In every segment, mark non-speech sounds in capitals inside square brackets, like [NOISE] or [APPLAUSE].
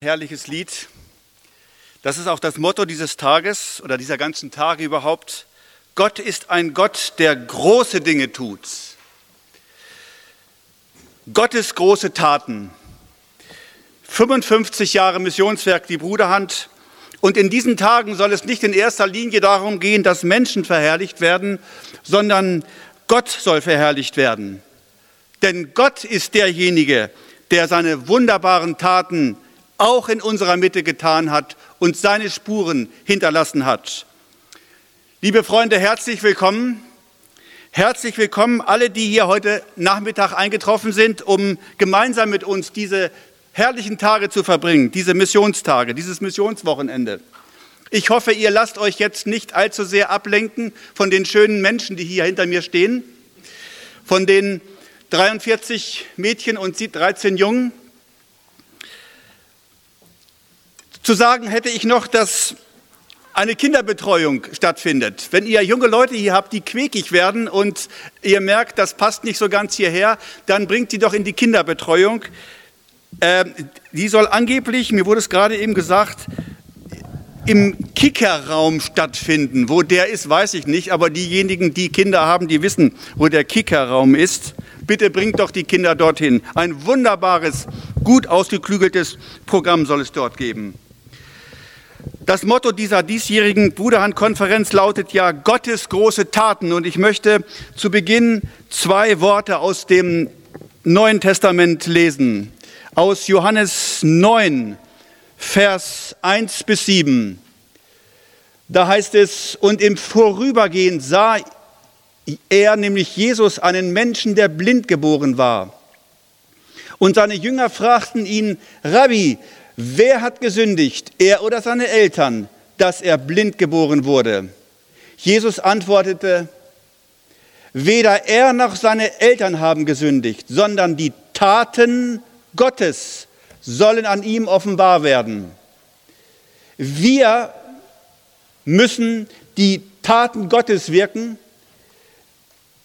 herrliches Lied. Das ist auch das Motto dieses Tages oder dieser ganzen Tage überhaupt. Gott ist ein Gott, der große Dinge tut. Gottes große Taten. 55 Jahre Missionswerk, die Bruderhand. Und in diesen Tagen soll es nicht in erster Linie darum gehen, dass Menschen verherrlicht werden, sondern Gott soll verherrlicht werden. Denn Gott ist derjenige, der seine wunderbaren Taten auch in unserer Mitte getan hat und seine Spuren hinterlassen hat. Liebe Freunde, herzlich willkommen. Herzlich willkommen alle, die hier heute Nachmittag eingetroffen sind, um gemeinsam mit uns diese herrlichen Tage zu verbringen, diese Missionstage, dieses Missionswochenende. Ich hoffe, ihr lasst euch jetzt nicht allzu sehr ablenken von den schönen Menschen, die hier hinter mir stehen, von den 43 Mädchen und 13 Jungen, Zu sagen hätte ich noch, dass eine Kinderbetreuung stattfindet. Wenn ihr junge Leute hier habt, die quäkig werden und ihr merkt, das passt nicht so ganz hierher, dann bringt sie doch in die Kinderbetreuung. Äh, die soll angeblich, mir wurde es gerade eben gesagt, im Kickerraum stattfinden. Wo der ist, weiß ich nicht, aber diejenigen, die Kinder haben, die wissen, wo der Kickerraum ist. Bitte bringt doch die Kinder dorthin. Ein wunderbares, gut ausgeklügeltes Programm soll es dort geben. Das Motto dieser diesjährigen Bruderhandkonferenz lautet ja Gottes große Taten. Und ich möchte zu Beginn zwei Worte aus dem Neuen Testament lesen. Aus Johannes 9, Vers 1 bis 7. Da heißt es, und im Vorübergehen sah er, nämlich Jesus, einen Menschen, der blind geboren war. Und seine Jünger fragten ihn, Rabbi, Wer hat gesündigt, er oder seine Eltern, dass er blind geboren wurde? Jesus antwortete, weder er noch seine Eltern haben gesündigt, sondern die Taten Gottes sollen an ihm offenbar werden. Wir müssen die Taten Gottes wirken,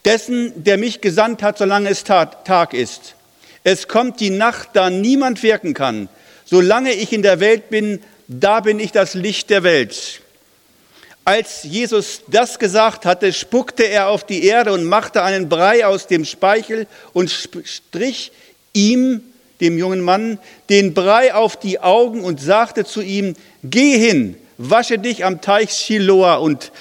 dessen, der mich gesandt hat, solange es Tag ist. Es kommt die Nacht, da niemand wirken kann. Solange ich in der Welt bin, da bin ich das Licht der Welt. Als Jesus das gesagt hatte, spuckte er auf die Erde und machte einen Brei aus dem Speichel und strich ihm, dem jungen Mann, den Brei auf die Augen und sagte zu ihm, geh hin, wasche dich am Teich Shiloah, und,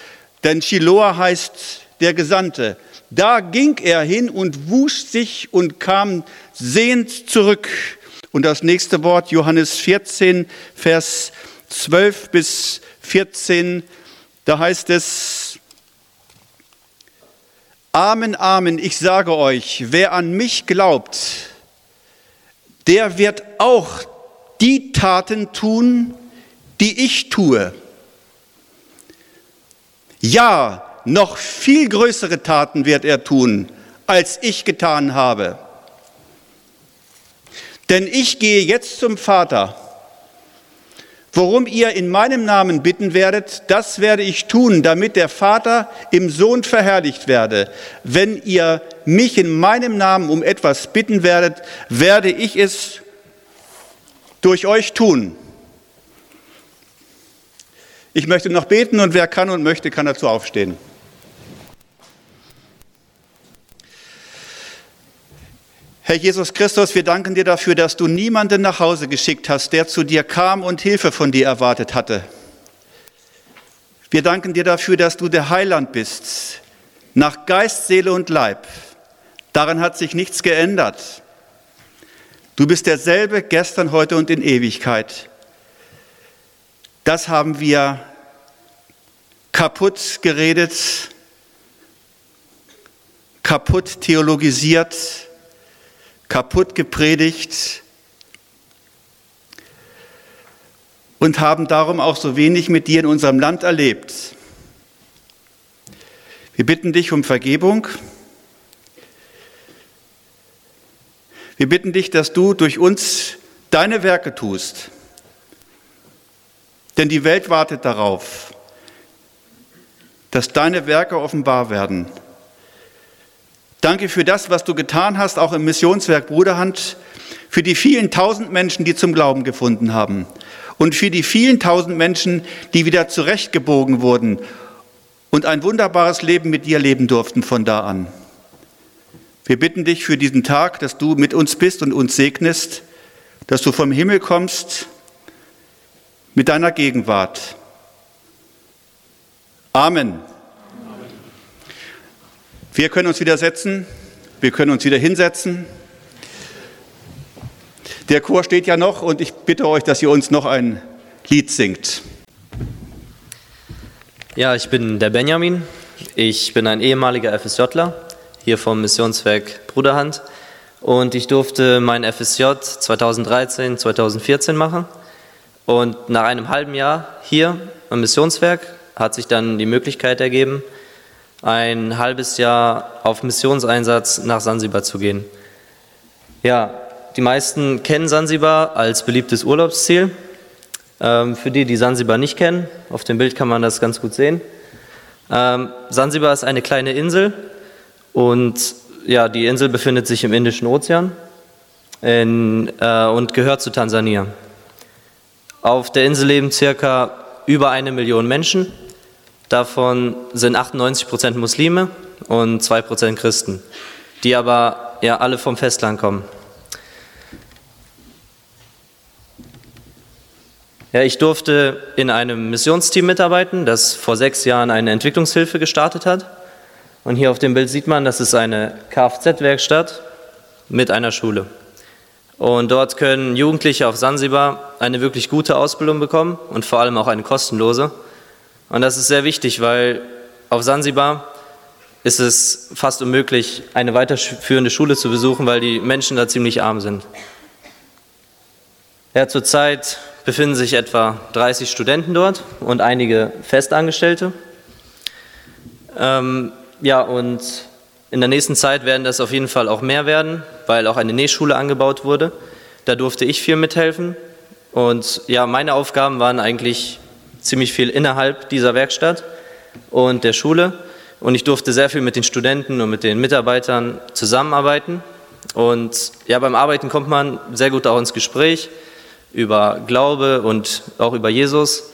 denn Shiloah heißt der Gesandte. Da ging er hin und wusch sich und kam sehend zurück. Und das nächste Wort, Johannes 14, Vers 12 bis 14, da heißt es, Amen, Amen, ich sage euch, wer an mich glaubt, der wird auch die Taten tun, die ich tue. Ja, noch viel größere Taten wird er tun, als ich getan habe. Denn ich gehe jetzt zum Vater. Worum ihr in meinem Namen bitten werdet, das werde ich tun, damit der Vater im Sohn verherrlicht werde. Wenn ihr mich in meinem Namen um etwas bitten werdet, werde ich es durch euch tun. Ich möchte noch beten und wer kann und möchte, kann dazu aufstehen. Herr Jesus Christus, wir danken dir dafür, dass du niemanden nach Hause geschickt hast, der zu dir kam und Hilfe von dir erwartet hatte. Wir danken dir dafür, dass du der Heiland bist, nach Geist, Seele und Leib. Daran hat sich nichts geändert. Du bist derselbe gestern, heute und in Ewigkeit. Das haben wir kaputt geredet, kaputt theologisiert, kaputt gepredigt und haben darum auch so wenig mit dir in unserem Land erlebt. Wir bitten dich um Vergebung. Wir bitten dich, dass du durch uns deine Werke tust. Denn die Welt wartet darauf, dass deine Werke offenbar werden. Danke für das, was du getan hast, auch im Missionswerk Bruderhand, für die vielen tausend Menschen, die zum Glauben gefunden haben und für die vielen tausend Menschen, die wieder zurechtgebogen wurden und ein wunderbares Leben mit dir leben durften von da an. Wir bitten dich für diesen Tag, dass du mit uns bist und uns segnest, dass du vom Himmel kommst mit deiner Gegenwart. Amen. Wir können uns wieder setzen, wir können uns wieder hinsetzen. Der Chor steht ja noch und ich bitte euch, dass ihr uns noch ein Lied singt. Ja, ich bin der Benjamin. Ich bin ein ehemaliger FSJler hier vom Missionswerk Bruderhand und ich durfte mein FSJ 2013, 2014 machen. Und nach einem halben Jahr hier am Missionswerk hat sich dann die Möglichkeit ergeben, ein halbes Jahr auf Missionseinsatz nach Sansibar zu gehen. Ja, die meisten kennen Sansibar als beliebtes Urlaubsziel. Ähm, für die, die Sansibar nicht kennen, auf dem Bild kann man das ganz gut sehen. Ähm, Sansibar ist eine kleine Insel und ja, die Insel befindet sich im Indischen Ozean in, äh, und gehört zu Tansania. Auf der Insel leben circa über eine Million Menschen Davon sind 98 Prozent Muslime und 2 Prozent Christen, die aber ja alle vom Festland kommen. Ja, ich durfte in einem Missionsteam mitarbeiten, das vor sechs Jahren eine Entwicklungshilfe gestartet hat. Und hier auf dem Bild sieht man, das ist eine Kfz-Werkstatt mit einer Schule. Und dort können Jugendliche auf Sansibar eine wirklich gute Ausbildung bekommen und vor allem auch eine kostenlose. Und das ist sehr wichtig, weil auf Sansibar ist es fast unmöglich, eine weiterführende Schule zu besuchen, weil die Menschen da ziemlich arm sind. Ja, zurzeit befinden sich etwa 30 Studenten dort und einige Festangestellte. Ähm, ja, und in der nächsten Zeit werden das auf jeden Fall auch mehr werden, weil auch eine Nähschule angebaut wurde. Da durfte ich viel mithelfen. Und ja, meine Aufgaben waren eigentlich ziemlich viel innerhalb dieser Werkstatt und der Schule. Und ich durfte sehr viel mit den Studenten und mit den Mitarbeitern zusammenarbeiten. Und ja, beim Arbeiten kommt man sehr gut auch ins Gespräch über Glaube und auch über Jesus.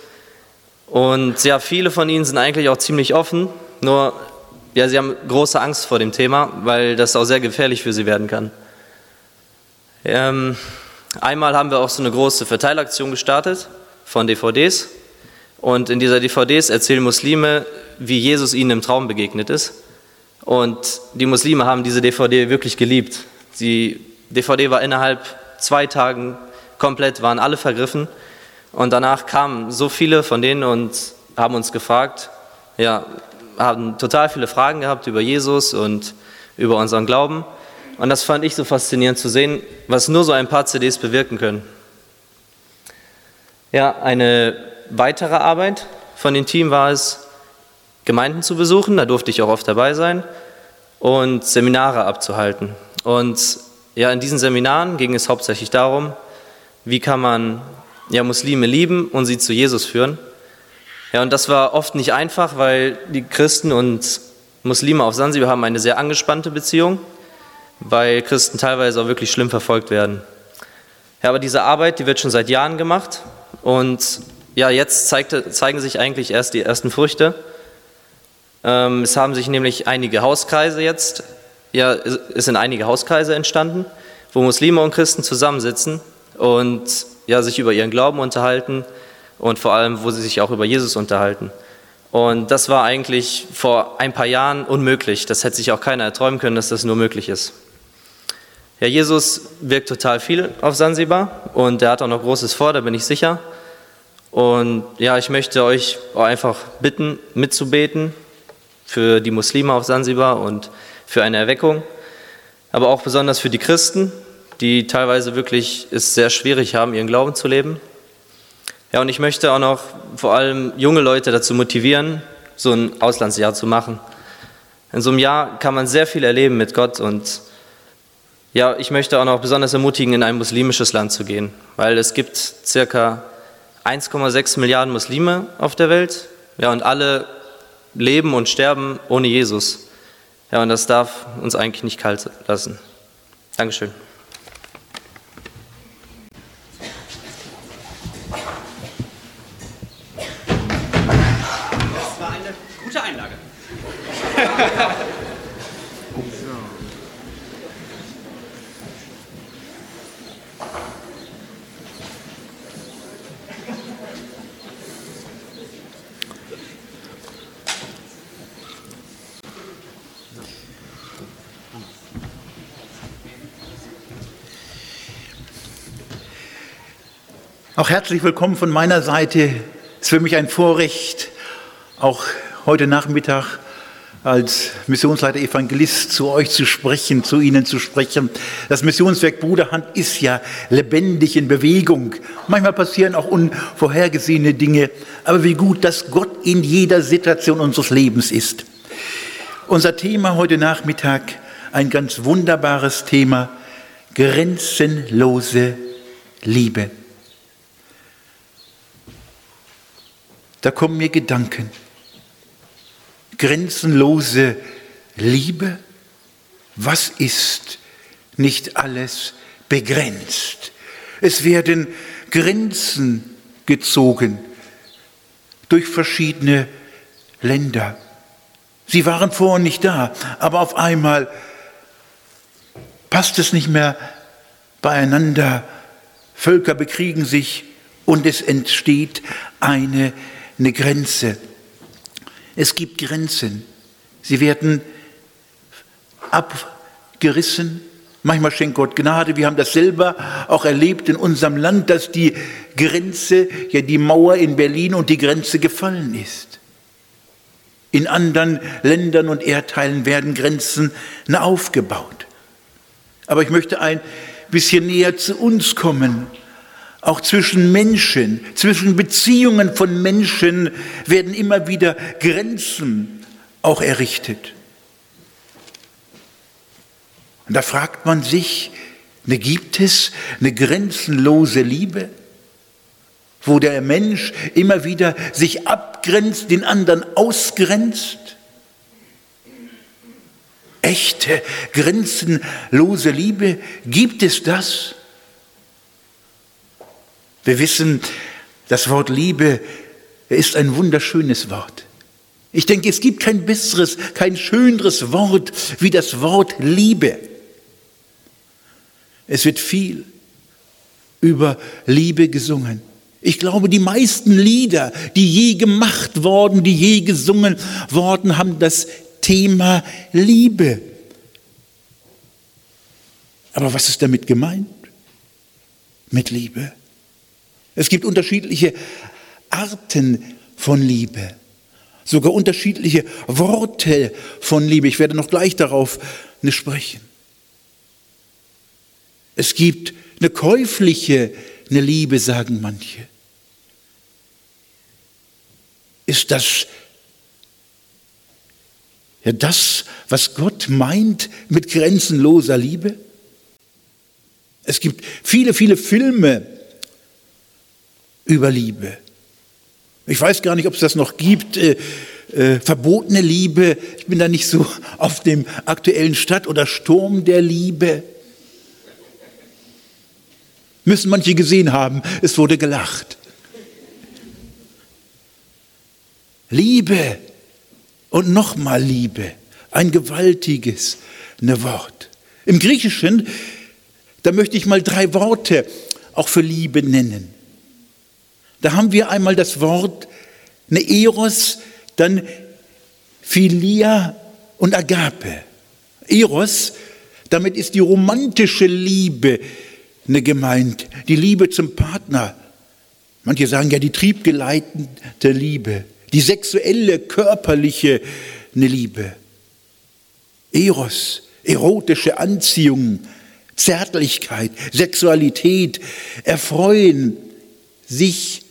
Und ja, viele von ihnen sind eigentlich auch ziemlich offen, nur ja, sie haben große Angst vor dem Thema, weil das auch sehr gefährlich für sie werden kann. Ähm, einmal haben wir auch so eine große Verteilaktion gestartet von DVDs und in dieser DVDs erzählen Muslime, wie Jesus ihnen im Traum begegnet ist. Und die Muslime haben diese DVD wirklich geliebt. Die DVD war innerhalb zwei Tagen komplett, waren alle vergriffen. Und danach kamen so viele von denen und haben uns gefragt, ja, haben total viele Fragen gehabt über Jesus und über unseren Glauben. Und das fand ich so faszinierend zu sehen, was nur so ein paar CDs bewirken können. Ja, eine weitere Arbeit von dem Team war es, Gemeinden zu besuchen, da durfte ich auch oft dabei sein, und Seminare abzuhalten. Und ja, in diesen Seminaren ging es hauptsächlich darum, wie kann man ja, Muslime lieben und sie zu Jesus führen. Ja, und das war oft nicht einfach, weil die Christen und Muslime auf Sansibar haben eine sehr angespannte Beziehung, weil Christen teilweise auch wirklich schlimm verfolgt werden. Ja, aber diese Arbeit, die wird schon seit Jahren gemacht und ja, jetzt zeigte, zeigen sich eigentlich erst die ersten Früchte. Ähm, es haben sich nämlich einige Hauskreise jetzt, ja, es sind einige Hauskreise entstanden, wo Muslime und Christen zusammensitzen und ja, sich über ihren Glauben unterhalten und vor allem, wo sie sich auch über Jesus unterhalten. Und das war eigentlich vor ein paar Jahren unmöglich. Das hätte sich auch keiner erträumen können, dass das nur möglich ist. Ja, Jesus wirkt total viel auf Sansibar und er hat auch noch Großes vor, da bin ich sicher. Und ja, ich möchte euch einfach bitten, mitzubeten für die Muslime auf Sansibar und für eine Erweckung, aber auch besonders für die Christen, die teilweise wirklich es sehr schwierig haben, ihren Glauben zu leben. Ja, und ich möchte auch noch vor allem junge Leute dazu motivieren, so ein Auslandsjahr zu machen. In so einem Jahr kann man sehr viel erleben mit Gott und ja, ich möchte auch noch besonders ermutigen, in ein muslimisches Land zu gehen, weil es gibt circa 1,6 Milliarden Muslime auf der Welt. Ja, und alle leben und sterben ohne Jesus. Ja, und das darf uns eigentlich nicht kalt lassen. Dankeschön. Auch herzlich willkommen von meiner Seite. Es ist für mich ein Vorrecht, auch heute Nachmittag als Missionsleiter Evangelist zu euch zu sprechen, zu Ihnen zu sprechen. Das Missionswerk Bruderhand ist ja lebendig in Bewegung. Manchmal passieren auch unvorhergesehene Dinge, aber wie gut, dass Gott in jeder Situation unseres Lebens ist. Unser Thema heute Nachmittag, ein ganz wunderbares Thema, grenzenlose Liebe. Da kommen mir Gedanken. Grenzenlose Liebe? Was ist nicht alles begrenzt? Es werden Grenzen gezogen durch verschiedene Länder. Sie waren vorher nicht da, aber auf einmal passt es nicht mehr beieinander. Völker bekriegen sich und es entsteht eine eine Grenze. Es gibt Grenzen. Sie werden abgerissen. Manchmal schenkt Gott Gnade. Wir haben das selber auch erlebt in unserem Land, dass die Grenze, ja die Mauer in Berlin und die Grenze gefallen ist. In anderen Ländern und Erdteilen werden Grenzen aufgebaut. Aber ich möchte ein bisschen näher zu uns kommen auch zwischen Menschen, zwischen Beziehungen von Menschen werden immer wieder Grenzen auch errichtet. Und da fragt man sich, ne, gibt es eine grenzenlose Liebe, wo der Mensch immer wieder sich abgrenzt, den anderen ausgrenzt? Echte, grenzenlose Liebe, gibt es das? Wir wissen, das Wort Liebe ist ein wunderschönes Wort. Ich denke, es gibt kein besseres, kein schöneres Wort wie das Wort Liebe. Es wird viel über Liebe gesungen. Ich glaube, die meisten Lieder, die je gemacht worden, die je gesungen worden, haben das Thema Liebe. Aber was ist damit gemeint? Mit Liebe. Es gibt unterschiedliche Arten von Liebe, sogar unterschiedliche Worte von Liebe. Ich werde noch gleich darauf sprechen. Es gibt eine käufliche eine Liebe, sagen manche. Ist das ja das, was Gott meint mit grenzenloser Liebe? Es gibt viele, viele Filme, über Liebe. Ich weiß gar nicht, ob es das noch gibt. Äh, äh, verbotene Liebe. Ich bin da nicht so [LAUGHS] auf dem aktuellen Stadt oder Sturm der Liebe. Müssen manche gesehen haben, es wurde gelacht. Liebe und nochmal Liebe. Ein gewaltiges ne Wort. Im Griechischen, da möchte ich mal drei Worte auch für Liebe nennen. Da haben wir einmal das Wort ne Eros, dann Philia und Agape. Eros, damit ist die romantische Liebe gemeint, die Liebe zum Partner. Manche sagen ja die triebgeleitende Liebe, die sexuelle, körperliche Liebe. Eros, erotische Anziehung, Zärtlichkeit, Sexualität, Erfreuen, sich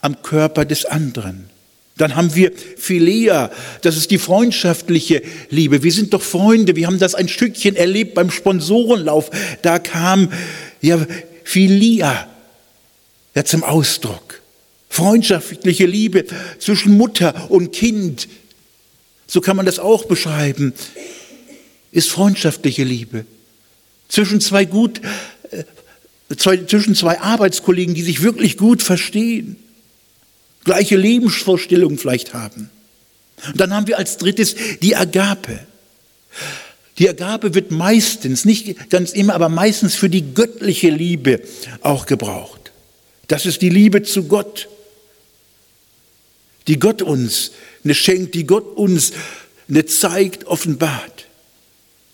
am Körper des anderen. Dann haben wir Philea, das ist die freundschaftliche Liebe. Wir sind doch Freunde, wir haben das ein Stückchen erlebt beim Sponsorenlauf. Da kam ja Philia ja, zum Ausdruck. Freundschaftliche Liebe zwischen Mutter und Kind. So kann man das auch beschreiben. Ist freundschaftliche Liebe. Zwischen zwei gut zwischen zwei Arbeitskollegen, die sich wirklich gut verstehen, gleiche Lebensvorstellungen vielleicht haben. Und dann haben wir als drittes die Agape. Die Agape wird meistens, nicht ganz immer, aber meistens für die göttliche Liebe auch gebraucht. Das ist die Liebe zu Gott, die Gott uns eine schenkt, die Gott uns eine zeigt, offenbart.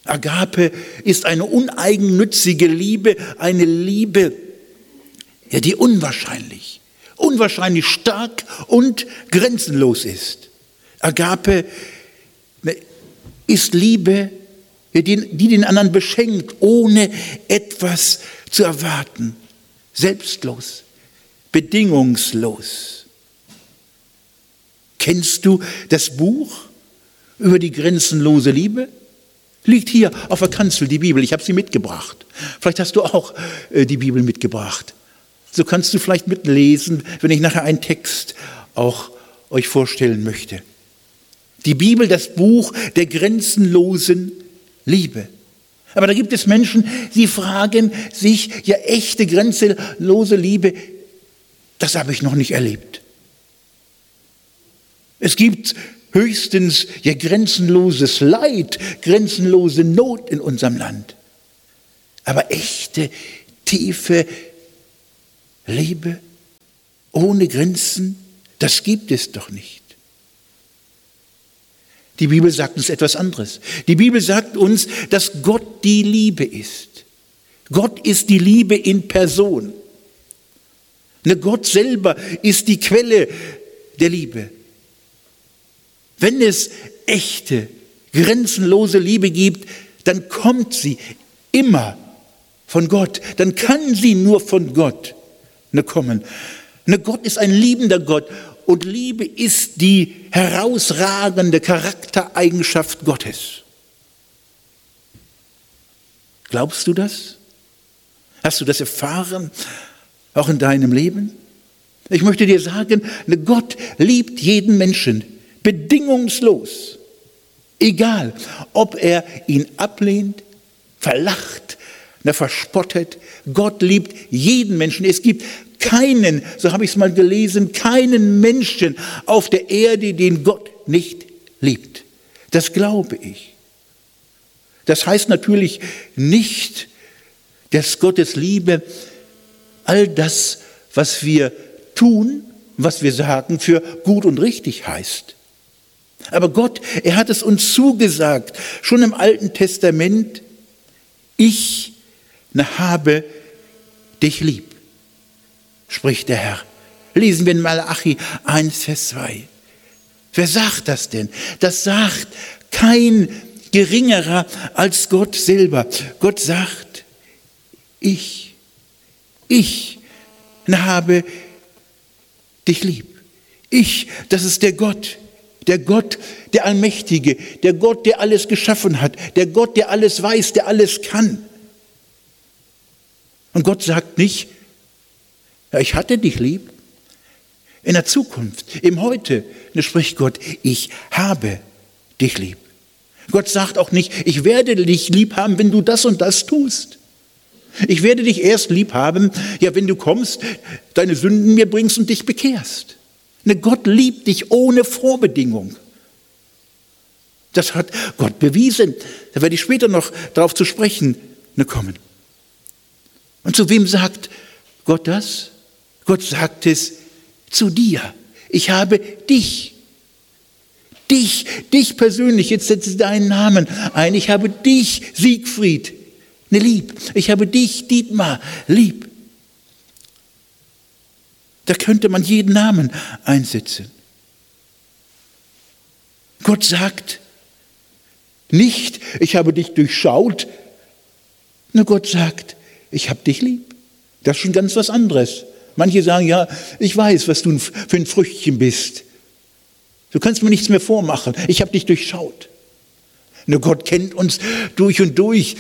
Agape ist eine uneigennützige Liebe, eine Liebe, ja, die unwahrscheinlich, unwahrscheinlich stark und grenzenlos ist. Agape ist Liebe, die, die den anderen beschenkt, ohne etwas zu erwarten. Selbstlos, bedingungslos. Kennst du das Buch über die grenzenlose Liebe? Liegt hier auf der Kanzel die Bibel. Ich habe sie mitgebracht. Vielleicht hast du auch äh, die Bibel mitgebracht. So kannst du vielleicht mitlesen, wenn ich nachher einen Text auch euch vorstellen möchte. Die Bibel, das Buch der grenzenlosen Liebe. Aber da gibt es Menschen, die fragen sich, ja echte grenzenlose Liebe, das habe ich noch nicht erlebt. Es gibt höchstens ja grenzenloses Leid, grenzenlose Not in unserem Land. Aber echte, tiefe Liebe ohne Grenzen, das gibt es doch nicht. Die Bibel sagt uns etwas anderes. Die Bibel sagt uns, dass Gott die Liebe ist. Gott ist die Liebe in Person. Ne, Gott selber ist die Quelle der Liebe. Wenn es echte, grenzenlose Liebe gibt, dann kommt sie immer von Gott. Dann kann sie nur von Gott ne, kommen. Ne, Gott ist ein liebender Gott und Liebe ist die herausragende Charaktereigenschaft Gottes. Glaubst du das? Hast du das erfahren, auch in deinem Leben? Ich möchte dir sagen, ne, Gott liebt jeden Menschen bedingungslos. Egal, ob er ihn ablehnt, verlacht, verspottet. Gott liebt jeden Menschen. Es gibt keinen, so habe ich es mal gelesen, keinen Menschen auf der Erde, den Gott nicht liebt. Das glaube ich. Das heißt natürlich nicht, dass Gottes Liebe all das, was wir tun, was wir sagen, für gut und richtig heißt. Aber Gott, er hat es uns zugesagt, schon im Alten Testament, ich habe dich lieb, spricht der Herr. Lesen wir in Malachi 1, Vers 2. Wer sagt das denn? Das sagt kein geringerer als Gott selber. Gott sagt, ich, ich habe dich lieb. Ich, das ist der Gott, der Gott, der Allmächtige, der Gott, der alles geschaffen hat, der Gott, der alles weiß, der alles kann. Und Gott sagt nicht, ja, ich hatte dich lieb. In der Zukunft, im Heute, spricht Gott, ich habe dich lieb. Gott sagt auch nicht, ich werde dich lieb haben, wenn du das und das tust. Ich werde dich erst lieb haben, ja, wenn du kommst, deine Sünden mir bringst und dich bekehrst. Ne, Gott liebt dich ohne Vorbedingung. Das hat Gott bewiesen. Da werde ich später noch darauf zu sprechen ne, kommen. Und zu wem sagt Gott das? Gott sagt es zu dir. Ich habe dich. Dich, dich persönlich, jetzt setze deinen Namen ein. Ich habe dich, Siegfried, ne lieb. Ich habe dich, Dietmar, lieb. Da könnte man jeden Namen einsetzen. Gott sagt nicht, ich habe dich durchschaut. Nur Gott sagt, ich habe dich lieb. Das ist schon ganz was anderes. Manche sagen, ja, ich weiß, was du für ein Früchtchen bist. Du kannst mir nichts mehr vormachen. Ich habe dich durchschaut. Nur Gott kennt uns durch und durch.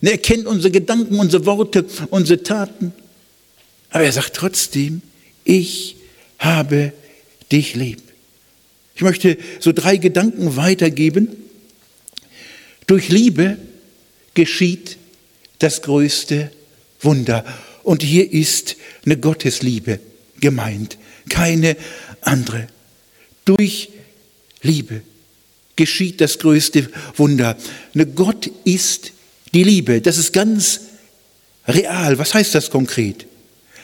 Er kennt unsere Gedanken, unsere Worte, unsere Taten. Aber er sagt trotzdem, ich habe dich lieb. Ich möchte so drei Gedanken weitergeben. Durch Liebe geschieht das größte Wunder. Und hier ist eine Gottesliebe gemeint, keine andere. Durch Liebe geschieht das größte Wunder. Ne Gott ist die Liebe. Das ist ganz real. Was heißt das konkret?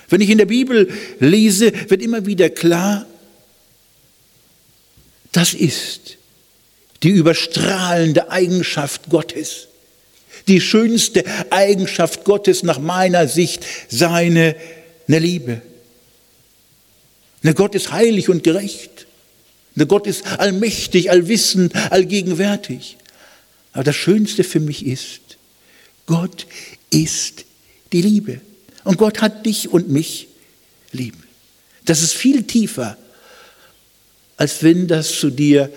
Wenn ich in der Bibel lese, wird immer wieder klar, das ist die überstrahlende Eigenschaft Gottes. Die schönste Eigenschaft Gottes nach meiner Sicht, seine eine Liebe. Ne Gott ist heilig und gerecht. Ne Gott ist allmächtig, allwissend, allgegenwärtig. Aber das Schönste für mich ist, Gott ist die Liebe. Und Gott hat dich und mich lieb. Das ist viel tiefer, als wenn das zu dir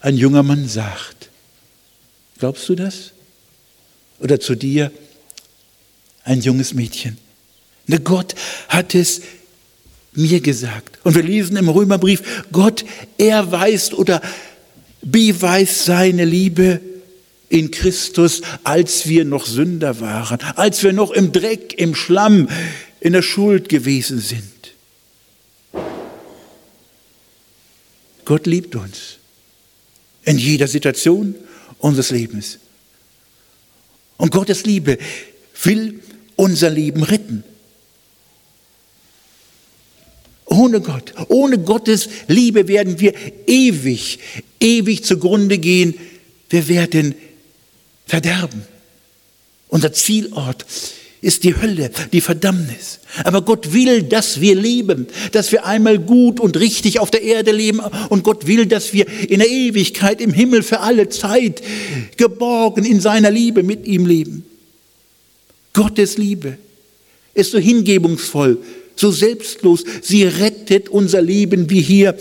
ein junger Mann sagt. Glaubst du das? Oder zu dir ein junges Mädchen. Gott hat es mir gesagt. Und wir lesen im Römerbrief, Gott erweist oder beweist seine Liebe in Christus, als wir noch Sünder waren, als wir noch im Dreck, im Schlamm, in der Schuld gewesen sind. Gott liebt uns in jeder Situation unseres Lebens. Und Gottes Liebe will unser Leben retten. Ohne Gott, ohne Gottes Liebe werden wir ewig, ewig zugrunde gehen. Wir werden verderben. Unser Zielort ist die Hölle, die Verdammnis. Aber Gott will, dass wir leben, dass wir einmal gut und richtig auf der Erde leben. Und Gott will, dass wir in der Ewigkeit im Himmel für alle Zeit geborgen in seiner Liebe mit ihm leben. Gottes Liebe ist so hingebungsvoll, so selbstlos. Sie rettet unser Leben, wie hier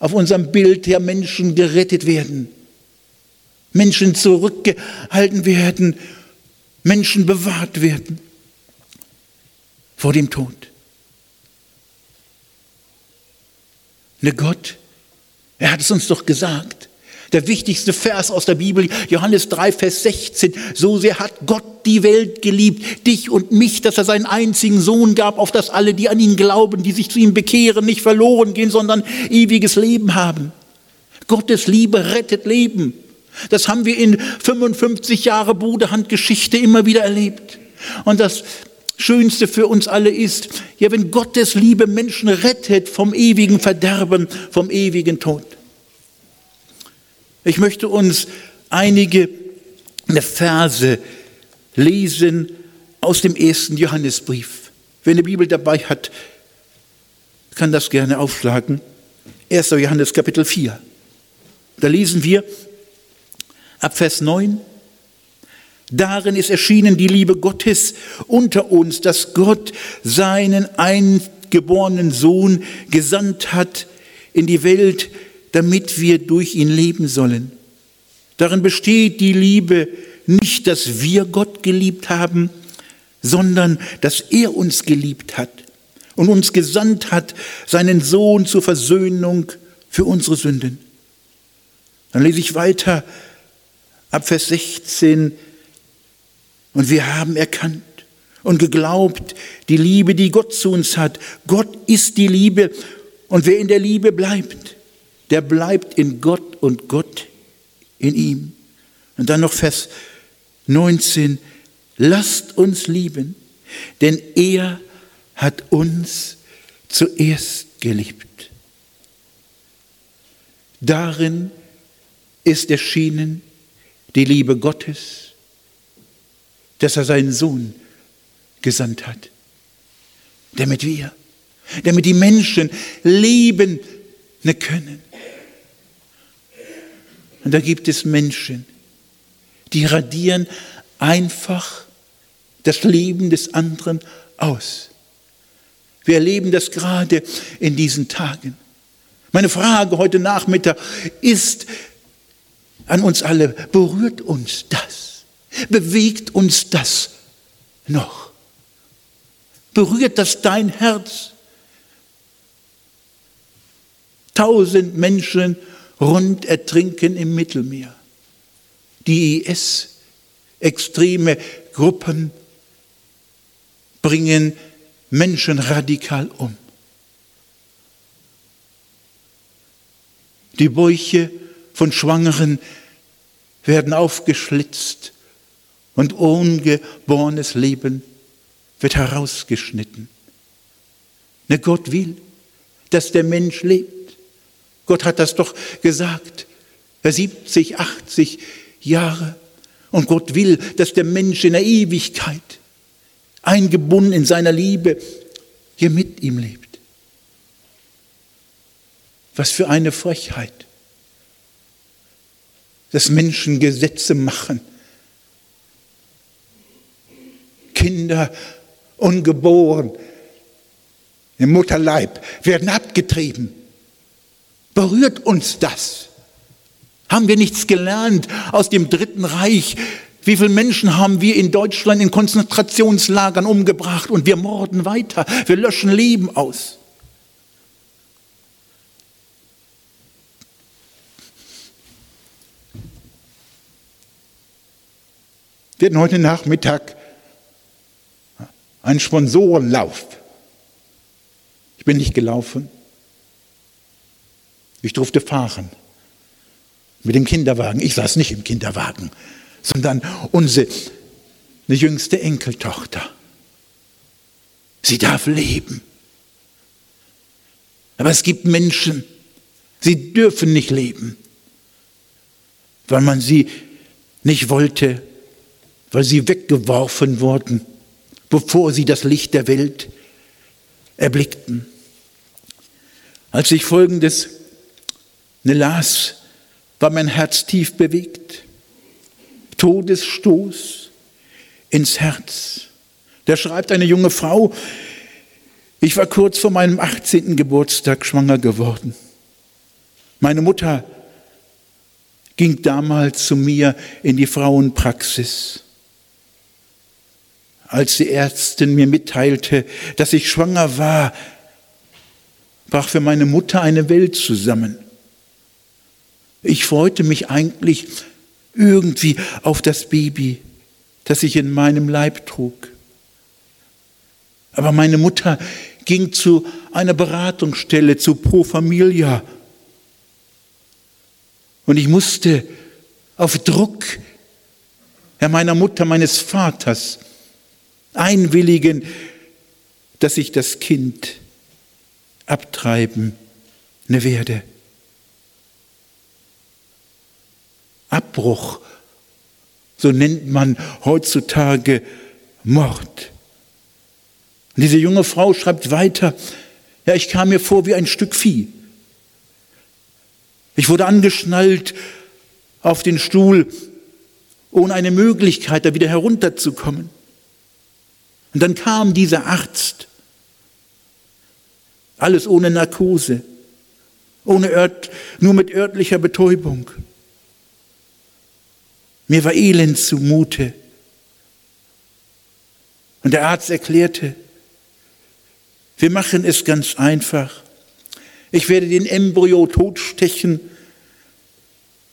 auf unserem Bild der Menschen gerettet werden. Menschen zurückgehalten werden, Menschen bewahrt werden vor dem Tod. Ne Gott, er hat es uns doch gesagt. Der wichtigste Vers aus der Bibel, Johannes 3, Vers 16. So sehr hat Gott die Welt geliebt, dich und mich, dass er seinen einzigen Sohn gab, auf das alle, die an ihn glauben, die sich zu ihm bekehren, nicht verloren gehen, sondern ewiges Leben haben. Gottes Liebe rettet Leben. Das haben wir in 55 Jahre Bruderhandgeschichte immer wieder erlebt. Und das Schönste für uns alle ist, ja, wenn Gottes Liebe Menschen rettet vom ewigen Verderben, vom ewigen Tod. Ich möchte uns einige Verse lesen aus dem ersten Johannesbrief. Wer eine Bibel dabei hat, kann das gerne aufschlagen. 1. Johannes Kapitel 4. Da lesen wir ab Vers 9. Darin ist erschienen die Liebe Gottes unter uns, dass Gott seinen eingeborenen Sohn gesandt hat in die Welt, damit wir durch ihn leben sollen. Darin besteht die Liebe nicht, dass wir Gott geliebt haben, sondern dass er uns geliebt hat und uns gesandt hat, seinen Sohn zur Versöhnung für unsere Sünden. Dann lese ich weiter ab Vers 16. Und wir haben erkannt und geglaubt, die Liebe, die Gott zu uns hat. Gott ist die Liebe und wer in der Liebe bleibt, der bleibt in Gott und Gott in ihm. Und dann noch Vers 19. Lasst uns lieben, denn er hat uns zuerst geliebt. Darin ist erschienen die Liebe Gottes, dass er seinen Sohn gesandt hat, damit wir, damit die Menschen leben können. Und da gibt es Menschen, die radieren einfach das Leben des anderen aus. Wir erleben das gerade in diesen Tagen. Meine Frage heute Nachmittag ist an uns alle, berührt uns das? Bewegt uns das noch? Berührt das dein Herz? Tausend Menschen rund ertrinken im Mittelmeer. Die IS, extreme Gruppen, bringen Menschen radikal um. Die Bäuche von Schwangeren werden aufgeschlitzt und ungeborenes Leben wird herausgeschnitten. Ne, Gott will, dass der Mensch lebt. Gott hat das doch gesagt. 70, 80 Jahre. Und Gott will, dass der Mensch in der Ewigkeit, eingebunden in seiner Liebe, hier mit ihm lebt. Was für eine Frechheit, dass Menschen Gesetze machen. Kinder ungeboren im Mutterleib werden abgetrieben. Berührt uns das? Haben wir nichts gelernt aus dem Dritten Reich? Wie viele Menschen haben wir in Deutschland in Konzentrationslagern umgebracht und wir morden weiter, wir löschen Leben aus? Wir hatten heute Nachmittag einen Sponsorenlauf. Ich bin nicht gelaufen. Ich durfte fahren mit dem Kinderwagen. Ich saß nicht im Kinderwagen, sondern unsere jüngste Enkeltochter. Sie darf leben. Aber es gibt Menschen, sie dürfen nicht leben, weil man sie nicht wollte, weil sie weggeworfen wurden, bevor sie das Licht der Welt erblickten. Als ich Folgendes las, war mein Herz tief bewegt. Todesstoß ins Herz. Da schreibt eine junge Frau, ich war kurz vor meinem 18. Geburtstag schwanger geworden. Meine Mutter ging damals zu mir in die Frauenpraxis. Als die Ärztin mir mitteilte, dass ich schwanger war, brach für meine Mutter eine Welt zusammen. Ich freute mich eigentlich irgendwie auf das Baby, das ich in meinem Leib trug. Aber meine Mutter ging zu einer Beratungsstelle, zu Pro Familia. Und ich musste auf Druck meiner Mutter, meines Vaters einwilligen, dass ich das Kind abtreiben werde. Abbruch. So nennt man heutzutage Mord. Und diese junge Frau schreibt weiter, ja, ich kam mir vor wie ein Stück Vieh. Ich wurde angeschnallt auf den Stuhl, ohne eine Möglichkeit, da wieder herunterzukommen. Und dann kam dieser Arzt, alles ohne Narkose, ohne Ört, nur mit örtlicher Betäubung. Mir war elend zumute. Und der Arzt erklärte, wir machen es ganz einfach. Ich werde den Embryo totstechen,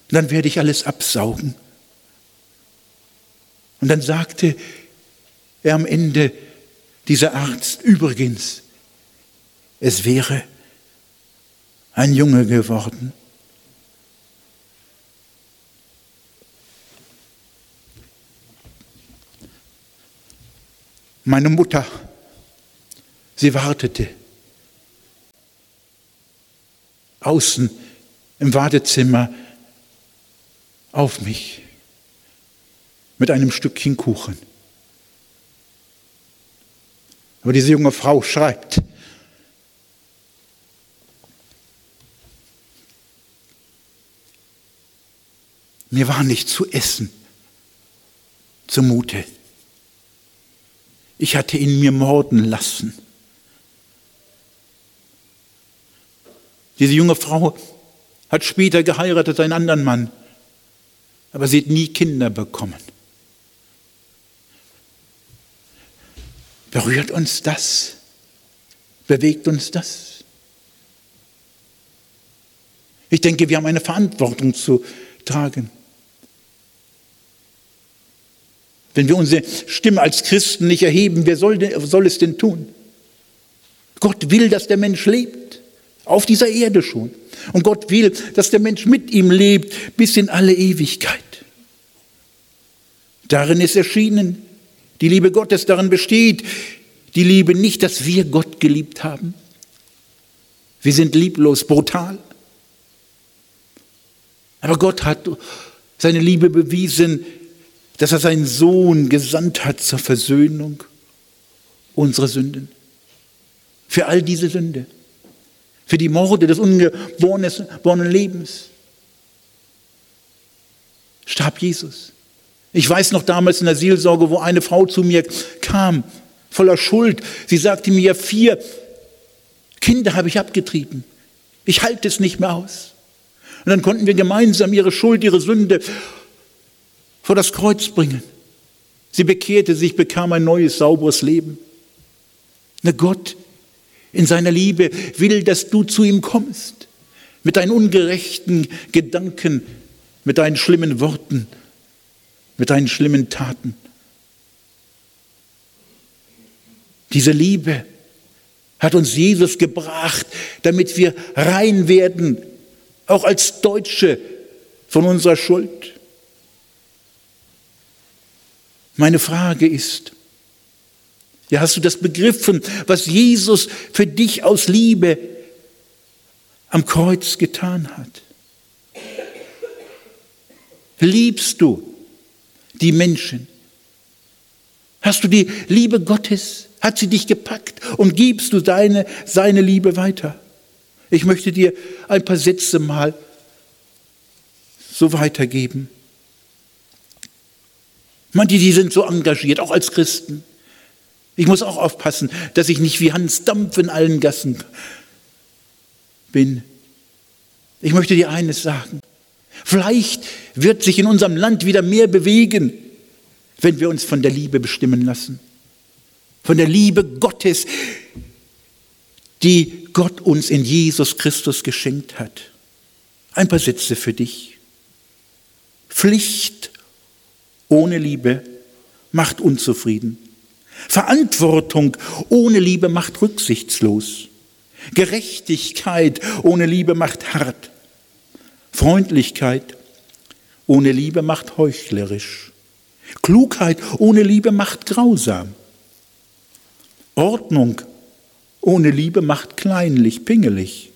dann werde ich alles absaugen. Und dann sagte er am Ende, dieser Arzt, übrigens, es wäre ein Junge geworden. Meine Mutter, sie wartete außen im Wartezimmer auf mich mit einem Stückchen Kuchen. Aber diese junge Frau schreibt, mir war nicht zu essen zumute. Ich hatte ihn mir morden lassen. Diese junge Frau hat später geheiratet, einen anderen Mann, aber sie hat nie Kinder bekommen. Berührt uns das? Bewegt uns das? Ich denke, wir haben eine Verantwortung zu tragen. Wenn wir unsere Stimme als Christen nicht erheben, wer soll, soll es denn tun? Gott will, dass der Mensch lebt, auf dieser Erde schon. Und Gott will, dass der Mensch mit ihm lebt bis in alle Ewigkeit. Darin ist erschienen, die Liebe Gottes darin besteht, die Liebe nicht, dass wir Gott geliebt haben. Wir sind lieblos, brutal. Aber Gott hat seine Liebe bewiesen, dass er seinen Sohn gesandt hat zur Versöhnung unserer Sünden. Für all diese Sünde. Für die Morde des ungeborenen Lebens. Starb Jesus. Ich weiß noch damals in der Seelsorge, wo eine Frau zu mir kam, voller Schuld. Sie sagte mir, vier Kinder habe ich abgetrieben. Ich halte es nicht mehr aus. Und dann konnten wir gemeinsam ihre Schuld, ihre Sünde vor das Kreuz bringen. Sie bekehrte sich, bekam ein neues, sauberes Leben. Na Gott in seiner Liebe will, dass du zu ihm kommst. Mit deinen ungerechten Gedanken, mit deinen schlimmen Worten, mit deinen schlimmen Taten. Diese Liebe hat uns Jesus gebracht, damit wir rein werden, auch als Deutsche von unserer Schuld. Meine Frage ist, ja, hast du das begriffen, was Jesus für dich aus Liebe am Kreuz getan hat? Liebst du die Menschen? Hast du die Liebe Gottes? Hat sie dich gepackt? Und gibst du deine, seine Liebe weiter? Ich möchte dir ein paar Sätze mal so weitergeben. Manche, die sind so engagiert, auch als Christen. Ich muss auch aufpassen, dass ich nicht wie Hans Dampf in allen Gassen bin. Ich möchte dir eines sagen. Vielleicht wird sich in unserem Land wieder mehr bewegen, wenn wir uns von der Liebe bestimmen lassen. Von der Liebe Gottes, die Gott uns in Jesus Christus geschenkt hat. Ein paar Sätze für dich. Pflicht ohne Liebe macht unzufrieden. Verantwortung ohne Liebe macht rücksichtslos. Gerechtigkeit ohne Liebe macht hart. Freundlichkeit ohne Liebe macht heuchlerisch. Klugheit ohne Liebe macht grausam. Ordnung ohne Liebe macht kleinlich, pingelig.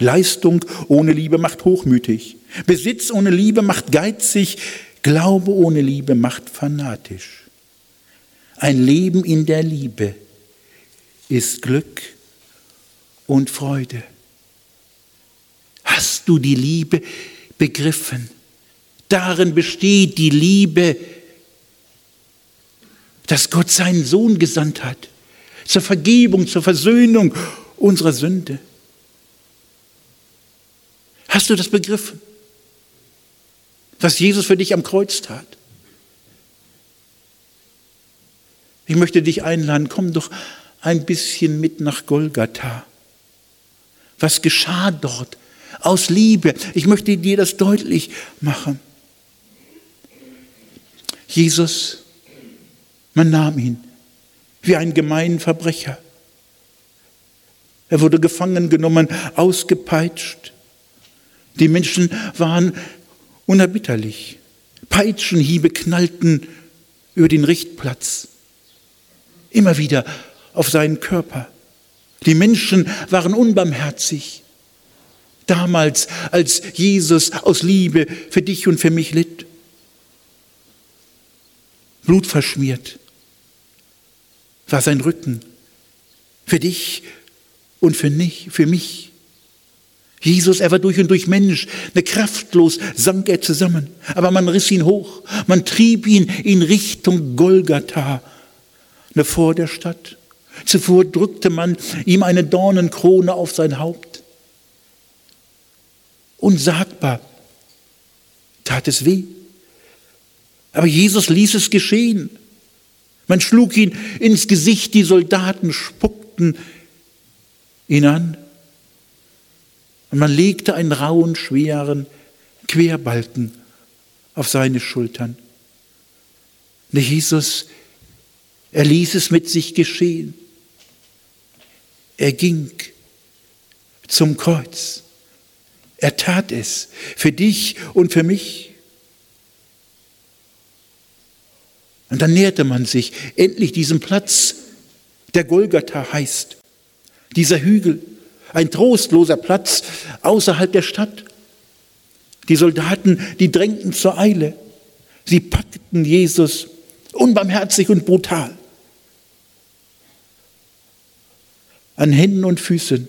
Leistung ohne Liebe macht hochmütig. Besitz ohne Liebe macht geizig. Glaube ohne Liebe macht fanatisch. Ein Leben in der Liebe ist Glück und Freude. Hast du die Liebe begriffen? Darin besteht die Liebe, dass Gott seinen Sohn gesandt hat zur Vergebung, zur Versöhnung unserer Sünde. Hast du das begriffen? Was Jesus für dich am Kreuz tat? Ich möchte dich einladen, komm doch ein bisschen mit nach Golgatha. Was geschah dort? Aus Liebe. Ich möchte dir das deutlich machen. Jesus, man nahm ihn wie einen gemeinen Verbrecher. Er wurde gefangen genommen, ausgepeitscht. Die Menschen waren unerbitterlich. Peitschenhiebe knallten über den Richtplatz. Immer wieder auf seinen Körper. Die Menschen waren unbarmherzig damals, als Jesus aus Liebe für dich und für mich litt. Blut verschmiert war sein Rücken für dich und für, nicht, für mich. Jesus, er war durch und durch Mensch, ne kraftlos sank er zusammen, aber man riss ihn hoch, man trieb ihn in Richtung Golgatha, ne vor der Stadt. Zuvor drückte man ihm eine Dornenkrone auf sein Haupt unsagbar, tat es weh. Aber Jesus ließ es geschehen. Man schlug ihn ins Gesicht, die Soldaten spuckten ihn an. Und man legte einen rauen, schweren Querbalken auf seine Schultern. Und Jesus, er ließ es mit sich geschehen. Er ging zum Kreuz. Er tat es für dich und für mich. Und dann näherte man sich endlich diesem Platz, der Golgatha heißt. Dieser Hügel, ein trostloser Platz außerhalb der Stadt. Die Soldaten, die drängten zur Eile. Sie packten Jesus unbarmherzig und brutal. An Händen und Füßen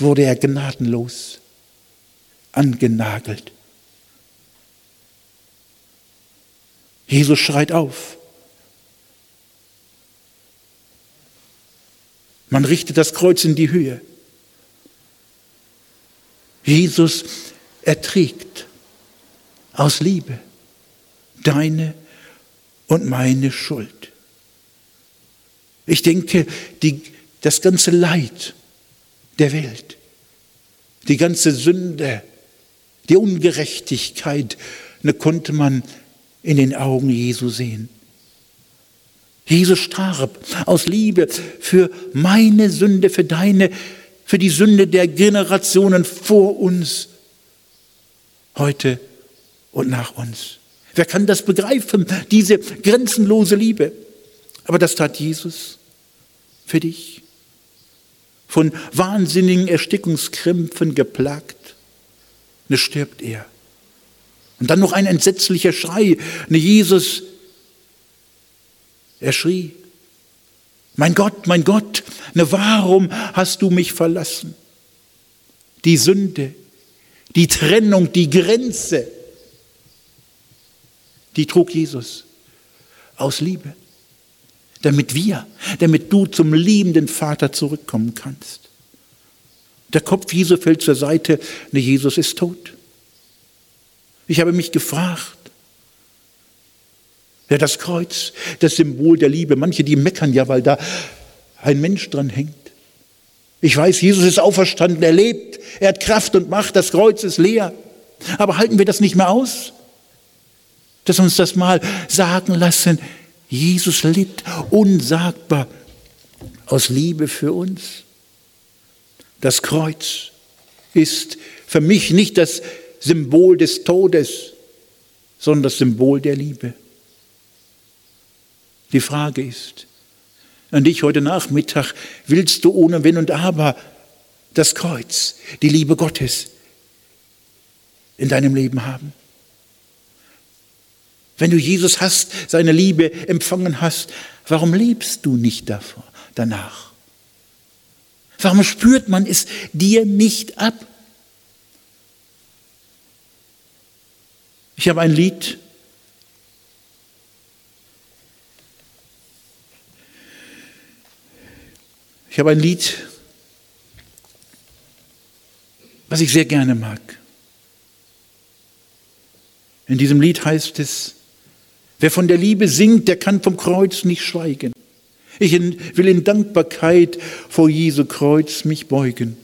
wurde er gnadenlos angenagelt. Jesus schreit auf. Man richtet das Kreuz in die Höhe. Jesus erträgt aus Liebe deine und meine Schuld. Ich denke, die, das ganze Leid der Welt, die ganze Sünde, die Ungerechtigkeit, ne, konnte man in den Augen Jesu sehen. Jesus starb aus Liebe für meine Sünde, für deine, für die Sünde der Generationen vor uns, heute und nach uns. Wer kann das begreifen, diese grenzenlose Liebe? Aber das tat Jesus für dich. Von wahnsinnigen Erstickungskrämpfen geplagt, ne stirbt er. Und dann noch ein entsetzlicher Schrei. Ne Jesus, er schrie, mein Gott, mein Gott, ne warum hast du mich verlassen? Die Sünde, die Trennung, die Grenze, die trug Jesus aus Liebe, damit wir, damit du zum liebenden Vater zurückkommen kannst. Der Kopf Jesu fällt zur Seite, ne Jesus ist tot. Ich habe mich gefragt, ja, das Kreuz, das Symbol der Liebe. Manche, die meckern ja, weil da ein Mensch dran hängt. Ich weiß, Jesus ist auferstanden, er lebt, er hat Kraft und Macht, das Kreuz ist leer. Aber halten wir das nicht mehr aus? Dass uns das mal sagen lassen, Jesus litt unsagbar aus Liebe für uns. Das Kreuz ist für mich nicht das Symbol des Todes, sondern das Symbol der Liebe. Die Frage ist an dich heute Nachmittag, willst du ohne Wenn und Aber das Kreuz, die Liebe Gottes in deinem Leben haben? Wenn du Jesus hast, seine Liebe empfangen hast, warum lebst du nicht davor, danach? Warum spürt man es dir nicht ab? Ich habe ein Lied, ich habe ein Lied, was ich sehr gerne mag. In diesem Lied heißt es, wer von der Liebe singt, der kann vom Kreuz nicht schweigen. Ich will in Dankbarkeit vor Jesu Kreuz mich beugen.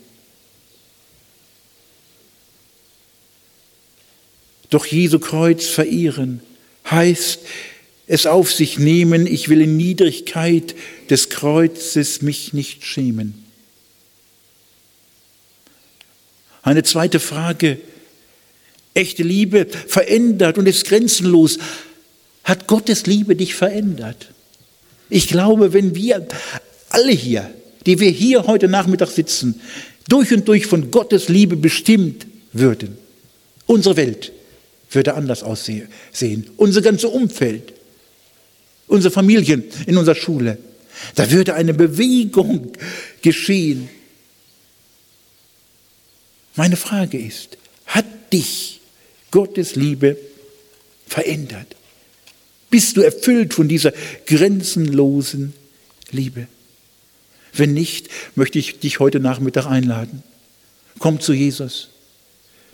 Doch Jesu Kreuz verehren heißt es auf sich nehmen, ich will in Niedrigkeit des Kreuzes mich nicht schämen. Eine zweite Frage. Echte Liebe verändert und ist grenzenlos. Hat Gottes Liebe dich verändert? Ich glaube, wenn wir alle hier, die wir hier heute Nachmittag sitzen, durch und durch von Gottes Liebe bestimmt würden, unsere Welt würde anders aussehen. Unser ganzes Umfeld, unsere Familien in unserer Schule. Da würde eine Bewegung geschehen. Meine Frage ist, hat dich Gottes Liebe verändert? Bist du erfüllt von dieser grenzenlosen Liebe? Wenn nicht, möchte ich dich heute Nachmittag einladen. Komm zu Jesus.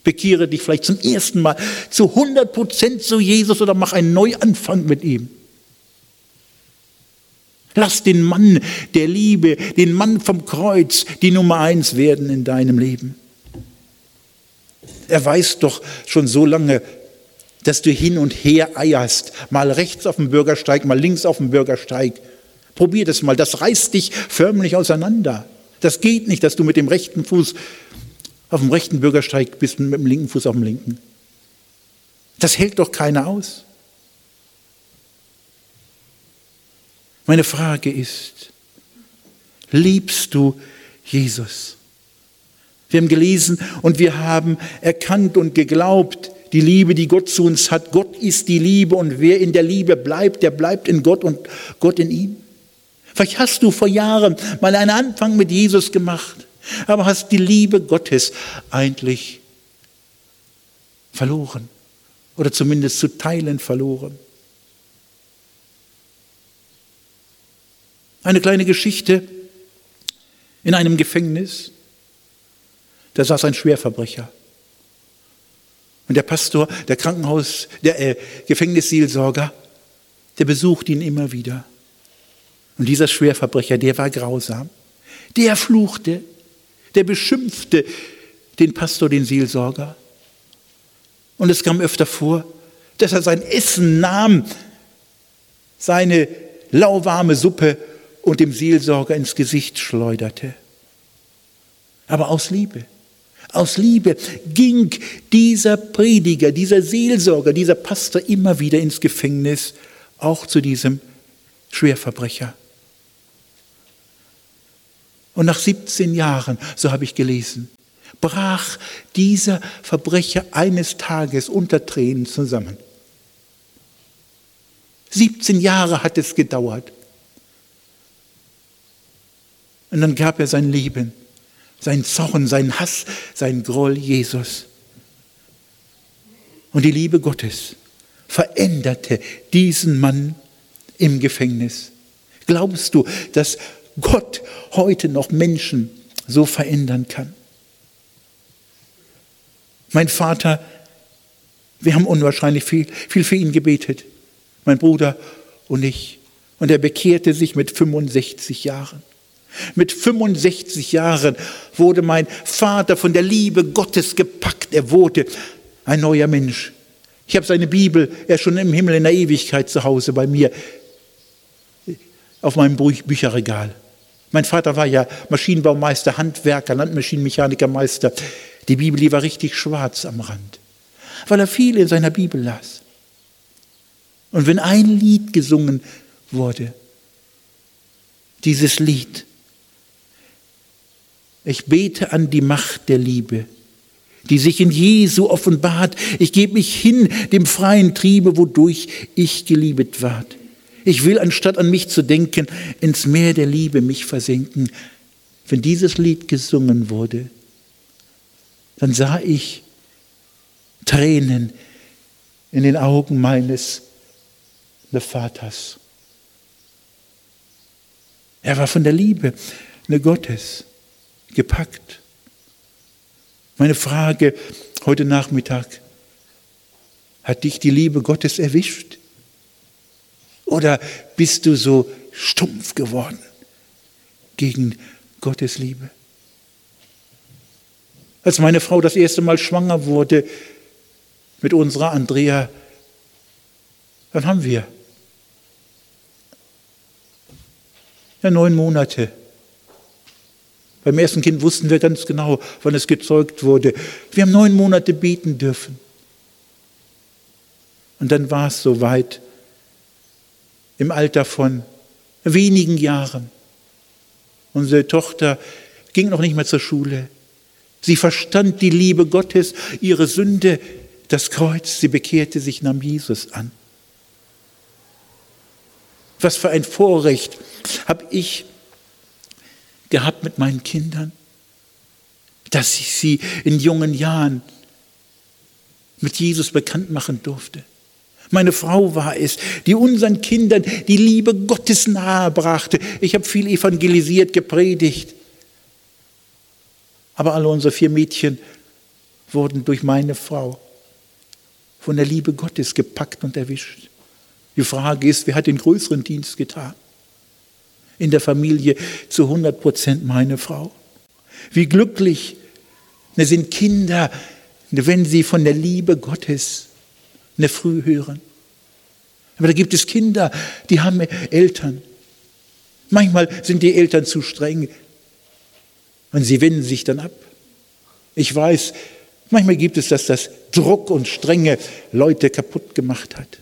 Bekehre dich vielleicht zum ersten Mal zu 100 Prozent zu Jesus oder mach einen Neuanfang mit ihm. Lass den Mann der Liebe, den Mann vom Kreuz, die Nummer eins werden in deinem Leben. Er weiß doch schon so lange, dass du hin und her eierst, mal rechts auf dem Bürgersteig, mal links auf dem Bürgersteig. Probier das mal, das reißt dich förmlich auseinander. Das geht nicht, dass du mit dem rechten Fuß auf dem rechten Bürgersteig bist und mit dem linken Fuß auf dem linken. Das hält doch keiner aus. Meine Frage ist, liebst du Jesus? Wir haben gelesen und wir haben erkannt und geglaubt, die Liebe, die Gott zu uns hat. Gott ist die Liebe und wer in der Liebe bleibt, der bleibt in Gott und Gott in ihm. Vielleicht hast du vor Jahren mal einen Anfang mit Jesus gemacht, aber hast die Liebe Gottes eigentlich verloren oder zumindest zu Teilen verloren. Eine kleine Geschichte in einem Gefängnis. Da saß ein Schwerverbrecher. Und der Pastor, der Krankenhaus, der äh, Gefängnisseelsorger, der besucht ihn immer wieder. Und dieser Schwerverbrecher, der war grausam. Der fluchte, der beschimpfte den Pastor, den Seelsorger. Und es kam öfter vor, dass er sein Essen nahm, seine lauwarme Suppe und dem Seelsorger ins Gesicht schleuderte. Aber aus Liebe. Aus Liebe ging dieser Prediger, dieser Seelsorger, dieser Pastor immer wieder ins Gefängnis, auch zu diesem Schwerverbrecher. Und nach 17 Jahren, so habe ich gelesen, brach dieser Verbrecher eines Tages unter Tränen zusammen. 17 Jahre hat es gedauert. Und dann gab er sein Leben, sein Zorn, sein Hass, sein Groll Jesus. Und die Liebe Gottes veränderte diesen Mann im Gefängnis. Glaubst du, dass Gott heute noch Menschen so verändern kann? Mein Vater, wir haben unwahrscheinlich viel, viel für ihn gebetet, mein Bruder und ich. Und er bekehrte sich mit 65 Jahren. Mit 65 Jahren wurde mein Vater von der Liebe Gottes gepackt. Er wurde ein neuer Mensch. Ich habe seine Bibel, er ist schon im Himmel in der Ewigkeit zu Hause bei mir, auf meinem Bücherregal. Mein Vater war ja Maschinenbaumeister, Handwerker, Landmaschinenmechanikermeister. Die Bibel, die war richtig schwarz am Rand, weil er viel in seiner Bibel las. Und wenn ein Lied gesungen wurde, dieses Lied, ich bete an die Macht der Liebe, die sich in Jesu offenbart. Ich gebe mich hin dem freien Triebe, wodurch ich geliebet ward. Ich will, anstatt an mich zu denken, ins Meer der Liebe mich versenken. Wenn dieses Lied gesungen wurde, dann sah ich Tränen in den Augen meines Vaters. Er war von der Liebe Gottes gepackt. Meine Frage heute Nachmittag, hat dich die Liebe Gottes erwischt? Oder bist du so stumpf geworden gegen Gottes Liebe? Als meine Frau das erste Mal schwanger wurde mit unserer Andrea, dann haben wir ja neun Monate beim ersten Kind wussten wir ganz genau, wann es gezeugt wurde. Wir haben neun Monate beten dürfen. Und dann war es soweit, im Alter von wenigen Jahren. Unsere Tochter ging noch nicht mehr zur Schule. Sie verstand die Liebe Gottes, ihre Sünde, das Kreuz. Sie bekehrte sich, nahm Jesus an. Was für ein Vorrecht habe ich gehabt mit meinen Kindern, dass ich sie in jungen Jahren mit Jesus bekannt machen durfte. Meine Frau war es, die unseren Kindern die Liebe Gottes nahe brachte. Ich habe viel evangelisiert, gepredigt. Aber alle unsere vier Mädchen wurden durch meine Frau von der Liebe Gottes gepackt und erwischt. Die Frage ist, wer hat den größeren Dienst getan? In der Familie zu 100 Prozent meine Frau. Wie glücklich sind Kinder, wenn sie von der Liebe Gottes in der Früh hören. Aber da gibt es Kinder, die haben Eltern. Manchmal sind die Eltern zu streng und sie wenden sich dann ab. Ich weiß, manchmal gibt es, dass das Druck und Strenge Leute kaputt gemacht hat.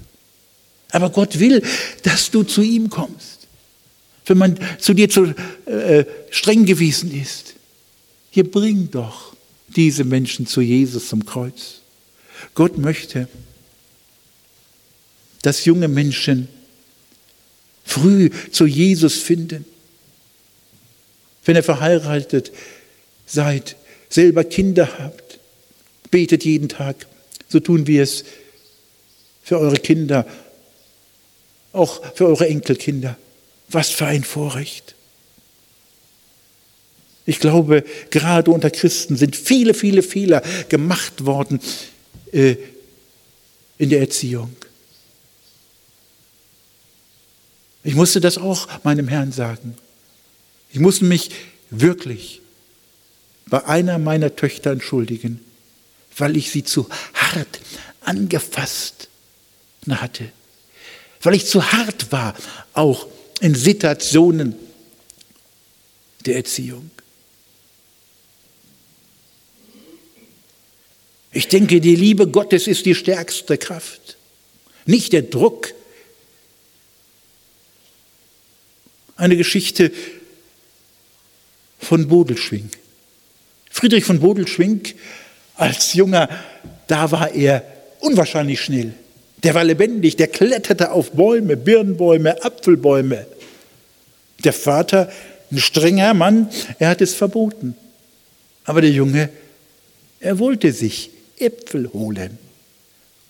Aber Gott will, dass du zu ihm kommst. Wenn man zu dir zu äh, streng gewesen ist, hier bring doch diese Menschen zu Jesus zum Kreuz. Gott möchte, dass junge Menschen früh zu Jesus finden. Wenn ihr verheiratet seid, selber Kinder habt, betet jeden Tag. So tun wir es für eure Kinder, auch für eure Enkelkinder. Was für ein Vorrecht. Ich glaube, gerade unter Christen sind viele, viele Fehler gemacht worden äh, in der Erziehung. Ich musste das auch meinem Herrn sagen. Ich musste mich wirklich bei einer meiner Töchter entschuldigen, weil ich sie zu hart angefasst hatte, weil ich zu hart war, auch in Situationen der Erziehung. Ich denke, die Liebe Gottes ist die stärkste Kraft, nicht der Druck. Eine Geschichte von Bodelschwing. Friedrich von Bodelschwing, als Junger, da war er unwahrscheinlich schnell. Der war lebendig, der kletterte auf Bäume, Birnbäume, Apfelbäume. Der Vater, ein strenger Mann, er hat es verboten. Aber der Junge, er wollte sich Äpfel holen.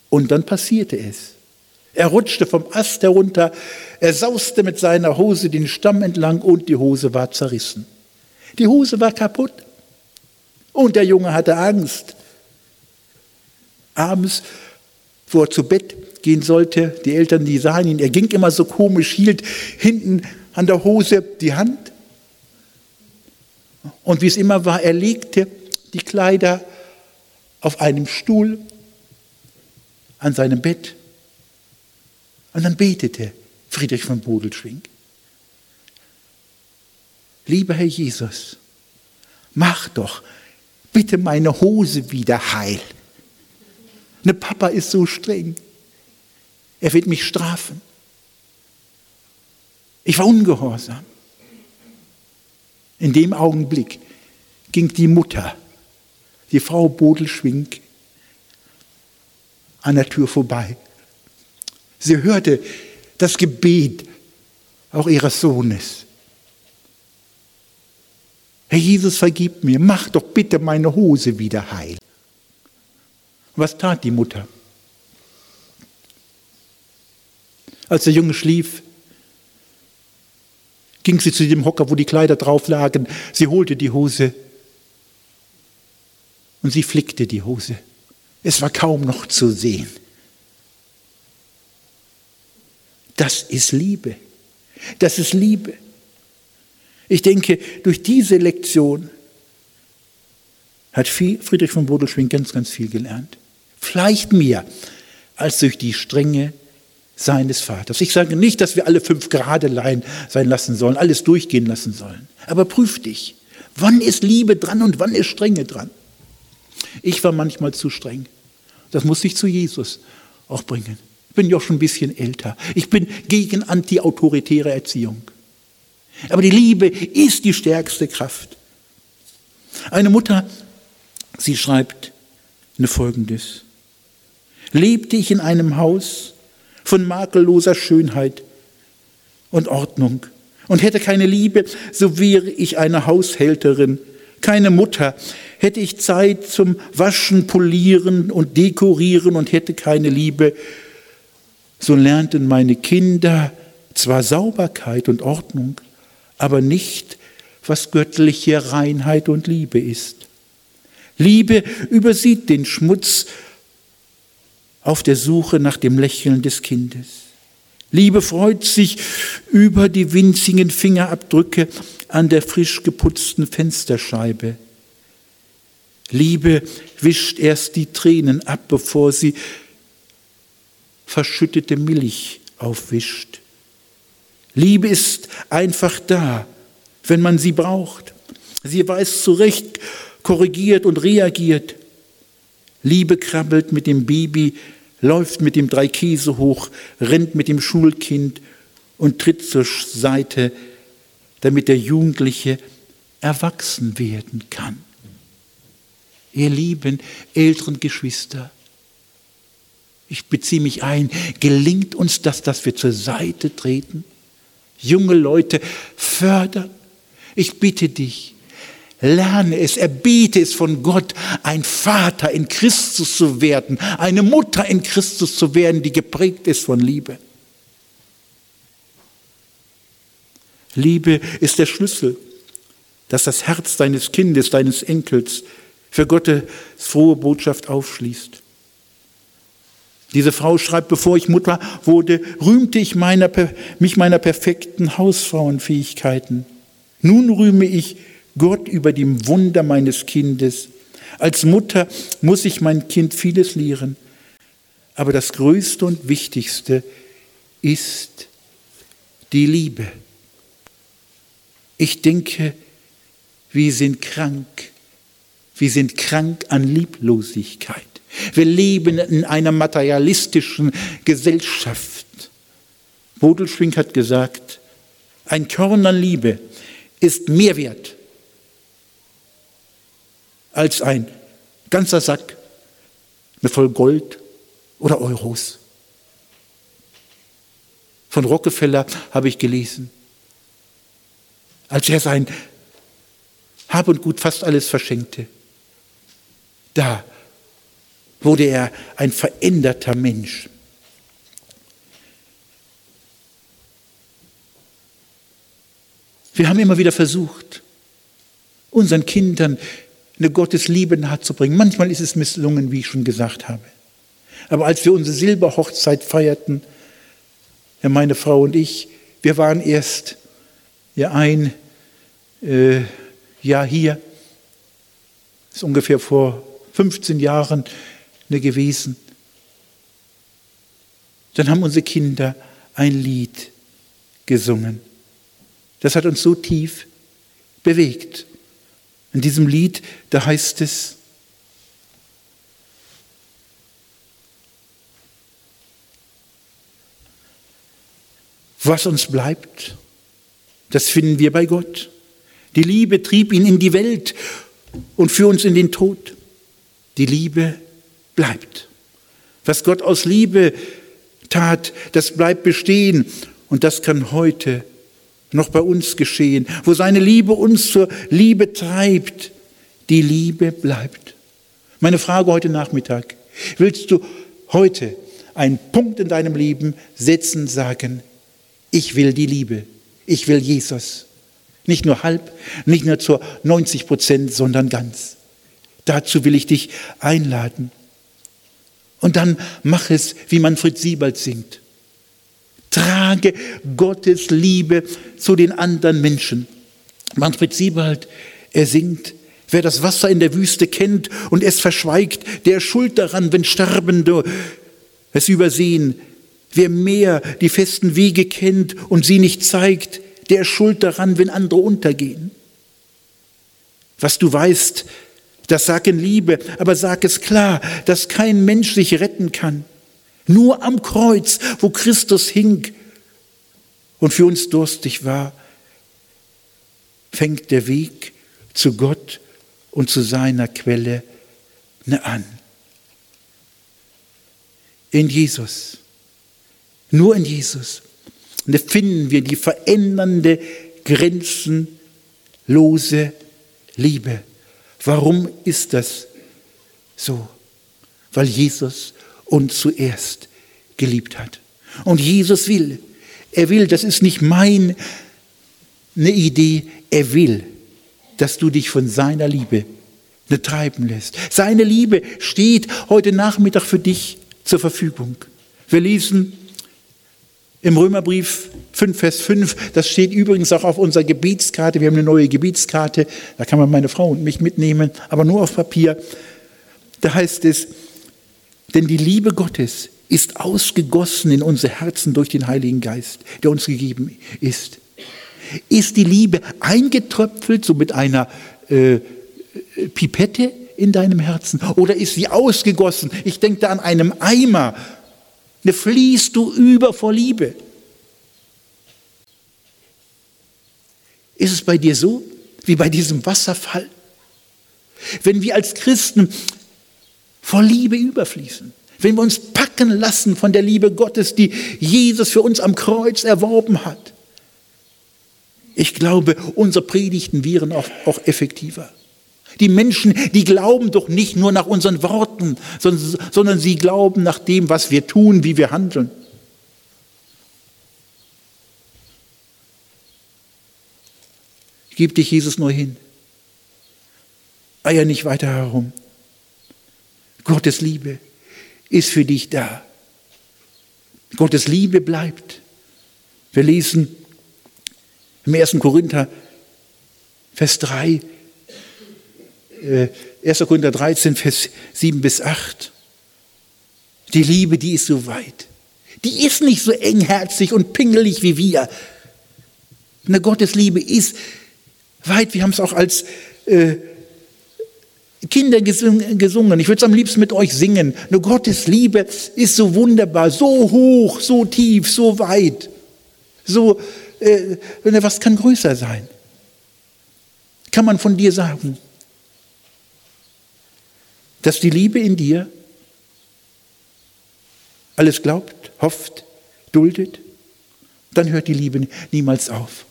Und dann passierte es. Er rutschte vom Ast herunter, er sauste mit seiner Hose den Stamm entlang und die Hose war zerrissen. Die Hose war kaputt. Und der Junge hatte Angst. Abends, wo er zu Bett gehen sollte, die Eltern, die sahen ihn, er ging immer so komisch, hielt hinten an der Hose die Hand. Und wie es immer war, er legte die Kleider auf einem Stuhl an seinem Bett. Und dann betete Friedrich von Bodelschwing. Lieber Herr Jesus, mach doch bitte meine Hose wieder heil. Ne Papa ist so streng. Er wird mich strafen. Ich war ungehorsam. In dem Augenblick ging die Mutter die Frau Bodelschwink an der Tür vorbei. Sie hörte das Gebet auch ihres Sohnes. Herr Jesus, vergib mir, mach doch bitte meine Hose wieder heil. Was tat die Mutter? Als der Junge schlief, ging sie zu dem Hocker, wo die Kleider drauf lagen. Sie holte die Hose und sie flickte die Hose. Es war kaum noch zu sehen. Das ist Liebe. Das ist Liebe. Ich denke, durch diese Lektion hat Friedrich von Bodelschwing ganz, ganz viel gelernt. Vielleicht mehr als durch die Strenge seines Vaters. Ich sage nicht, dass wir alle fünf Gradelein sein lassen sollen, alles durchgehen lassen sollen. Aber prüf dich. Wann ist Liebe dran und wann ist Strenge dran? Ich war manchmal zu streng. Das muss ich zu Jesus auch bringen. Ich bin ja auch schon ein bisschen älter. Ich bin gegen antiautoritäre Erziehung. Aber die Liebe ist die stärkste Kraft. Eine Mutter, sie schreibt eine folgendes. Lebte ich in einem Haus von makelloser Schönheit und Ordnung. Und hätte keine Liebe, so wäre ich eine Haushälterin, keine Mutter, hätte ich Zeit zum Waschen, Polieren und Dekorieren und hätte keine Liebe, so lernten meine Kinder zwar Sauberkeit und Ordnung, aber nicht, was göttliche Reinheit und Liebe ist. Liebe übersieht den Schmutz auf der Suche nach dem Lächeln des Kindes. Liebe freut sich über die winzigen Fingerabdrücke an der frisch geputzten Fensterscheibe. Liebe wischt erst die Tränen ab, bevor sie verschüttete Milch aufwischt. Liebe ist einfach da, wenn man sie braucht. Sie weiß zurecht, korrigiert und reagiert. Liebe krabbelt mit dem Baby, läuft mit dem Dreikäse hoch, rennt mit dem Schulkind und tritt zur Seite, damit der Jugendliche erwachsen werden kann. Ihr lieben älteren Geschwister, ich beziehe mich ein, gelingt uns das, dass wir zur Seite treten, junge Leute fördern? Ich bitte dich, lerne es, erbiete es von Gott, ein Vater in Christus zu werden, eine Mutter in Christus zu werden, die geprägt ist von Liebe. Liebe ist der Schlüssel, dass das Herz deines Kindes, deines Enkels für Gottes frohe Botschaft aufschließt. Diese Frau schreibt, bevor ich Mutter wurde, rühmte ich meiner, mich meiner perfekten Hausfrauenfähigkeiten. Nun rühme ich Gott über dem Wunder meines Kindes. Als Mutter muss ich mein Kind vieles lehren. Aber das Größte und Wichtigste ist die Liebe. Ich denke, wir sind krank. Wir sind krank an Lieblosigkeit. Wir leben in einer materialistischen Gesellschaft. Bodelschwing hat gesagt, ein Körner Liebe ist mehr wert als ein ganzer Sack mit voll Gold oder Euros. Von Rockefeller habe ich gelesen, als er sein Hab und Gut fast alles verschenkte. Da wurde er ein veränderter Mensch. Wir haben immer wieder versucht, unseren Kindern eine Gottesliebe nahezubringen. Manchmal ist es misslungen, wie ich schon gesagt habe. Aber als wir unsere Silberhochzeit feierten, meine Frau und ich, wir waren erst ja ein äh, Jahr hier, das ist ungefähr vor 15 Jahren gewesen. Dann haben unsere Kinder ein Lied gesungen. Das hat uns so tief bewegt. In diesem Lied, da heißt es, was uns bleibt, das finden wir bei Gott. Die Liebe trieb ihn in die Welt und für uns in den Tod. Die Liebe bleibt. Was Gott aus Liebe tat, das bleibt bestehen und das kann heute noch bei uns geschehen, wo seine Liebe uns zur Liebe treibt. Die Liebe bleibt. Meine Frage heute Nachmittag, willst du heute einen Punkt in deinem Leben setzen, sagen, ich will die Liebe, ich will Jesus. Nicht nur halb, nicht nur zu 90 Prozent, sondern ganz. Dazu will ich dich einladen. Und dann mach es, wie Manfred Siebald singt. Trage Gottes Liebe zu den anderen Menschen. Manfred Siebald, er singt, wer das Wasser in der Wüste kennt und es verschweigt, der schuld daran, wenn Sterbende es übersehen. Wer mehr die festen Wege kennt und sie nicht zeigt, der schuld daran, wenn andere untergehen. Was du weißt, das sag in Liebe, aber sag es klar, dass kein Mensch sich retten kann. Nur am Kreuz, wo Christus hing und für uns durstig war, fängt der Weg zu Gott und zu seiner Quelle an. In Jesus, nur in Jesus, finden wir die verändernde, grenzenlose Liebe. Warum ist das so? Weil Jesus uns zuerst geliebt hat. Und Jesus will, er will, das ist nicht meine Idee, er will, dass du dich von seiner Liebe treiben lässt. Seine Liebe steht heute Nachmittag für dich zur Verfügung. Wir lesen im Römerbrief 5, Vers 5, das steht übrigens auch auf unserer Gebetskarte. Wir haben eine neue Gebetskarte, da kann man meine Frau und mich mitnehmen, aber nur auf Papier. Da heißt es, denn die Liebe Gottes ist ausgegossen in unsere Herzen durch den Heiligen Geist, der uns gegeben ist. Ist die Liebe eingetröpfelt, so mit einer äh, Pipette in deinem Herzen? Oder ist sie ausgegossen? Ich denke da an einem Eimer. Ne fließt du über vor Liebe. Ist es bei dir so, wie bei diesem Wasserfall? Wenn wir als Christen vor Liebe überfließen, wenn wir uns packen lassen von der Liebe Gottes, die Jesus für uns am Kreuz erworben hat, ich glaube, unsere Predigten wären auch, auch effektiver. Die Menschen, die glauben doch nicht nur nach unseren Worten, sondern, sondern sie glauben nach dem, was wir tun, wie wir handeln. Gib dich Jesus nur hin. Eier nicht weiter herum. Gottes Liebe ist für dich da. Gottes Liebe bleibt. Wir lesen im 1. Korinther, Vers 3, äh, 1. Korinther 13, Vers 7 bis 8. Die Liebe, die ist so weit. Die ist nicht so engherzig und pingelig wie wir. Eine Gottesliebe ist weit. Wir haben es auch als äh, Kinder gesungen. Ich würde es am liebsten mit euch singen. Eine Gottes Liebe ist so wunderbar, so hoch, so tief, so weit. So äh, was kann größer sein? Kann man von dir sagen, dass die Liebe in dir alles glaubt, hofft, duldet? Dann hört die Liebe niemals auf.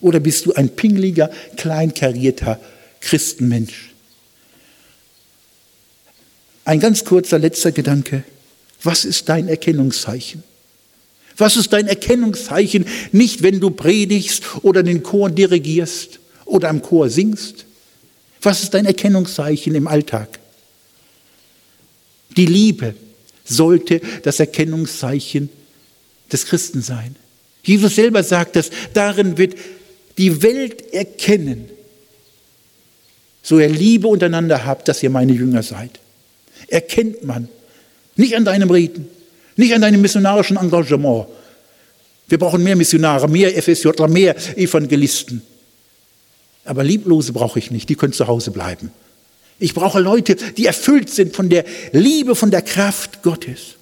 Oder bist du ein pingliger, kleinkarierter Christenmensch? Ein ganz kurzer letzter Gedanke. Was ist dein Erkennungszeichen? Was ist dein Erkennungszeichen? Nicht, wenn du predigst oder den Chor dirigierst oder am Chor singst. Was ist dein Erkennungszeichen im Alltag? Die Liebe sollte das Erkennungszeichen des Christen sein. Jesus selber sagt dass darin wird die Welt erkennen, so ihr Liebe untereinander habt, dass ihr meine Jünger seid. Erkennt man, nicht an deinem Reden, nicht an deinem missionarischen Engagement. Wir brauchen mehr Missionare, mehr FSJler, mehr Evangelisten. Aber Lieblose brauche ich nicht, die können zu Hause bleiben. Ich brauche Leute, die erfüllt sind von der Liebe, von der Kraft Gottes.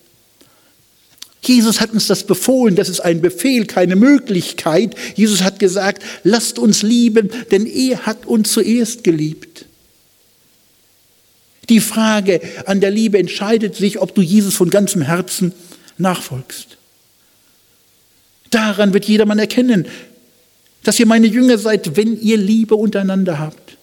Jesus hat uns das befohlen, das ist ein Befehl, keine Möglichkeit. Jesus hat gesagt, lasst uns lieben, denn er hat uns zuerst geliebt. Die Frage an der Liebe entscheidet sich, ob du Jesus von ganzem Herzen nachfolgst. Daran wird jedermann erkennen, dass ihr meine Jünger seid, wenn ihr Liebe untereinander habt.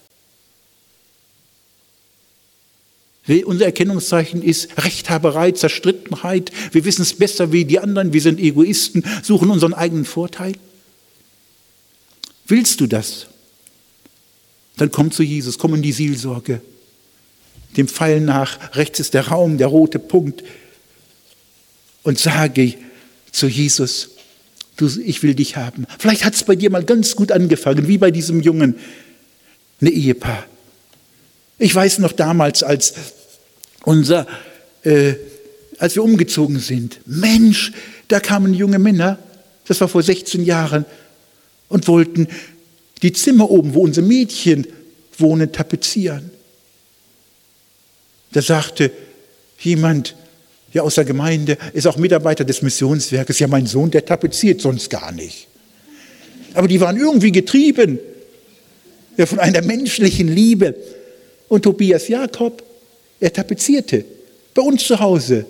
Unser Erkennungszeichen ist Rechthaberei, Zerstrittenheit. Wir wissen es besser wie die anderen. Wir sind Egoisten, suchen unseren eigenen Vorteil. Willst du das? Dann komm zu Jesus, komm in die Seelsorge dem Pfeil nach, rechts ist der Raum, der rote Punkt, und sage zu Jesus, du, ich will dich haben. Vielleicht hat es bei dir mal ganz gut angefangen, wie bei diesem Jungen, eine Ehepaar. Ich weiß noch damals, als unser, äh, als wir umgezogen sind, Mensch, da kamen junge Männer, das war vor 16 Jahren, und wollten die Zimmer oben, wo unsere Mädchen wohnen, tapezieren. Da sagte jemand ja, aus der Gemeinde, ist auch Mitarbeiter des Missionswerkes, ja, mein Sohn, der tapeziert sonst gar nicht. Aber die waren irgendwie getrieben ja, von einer menschlichen Liebe. Und Tobias Jakob, er tapezierte bei uns zu Hause.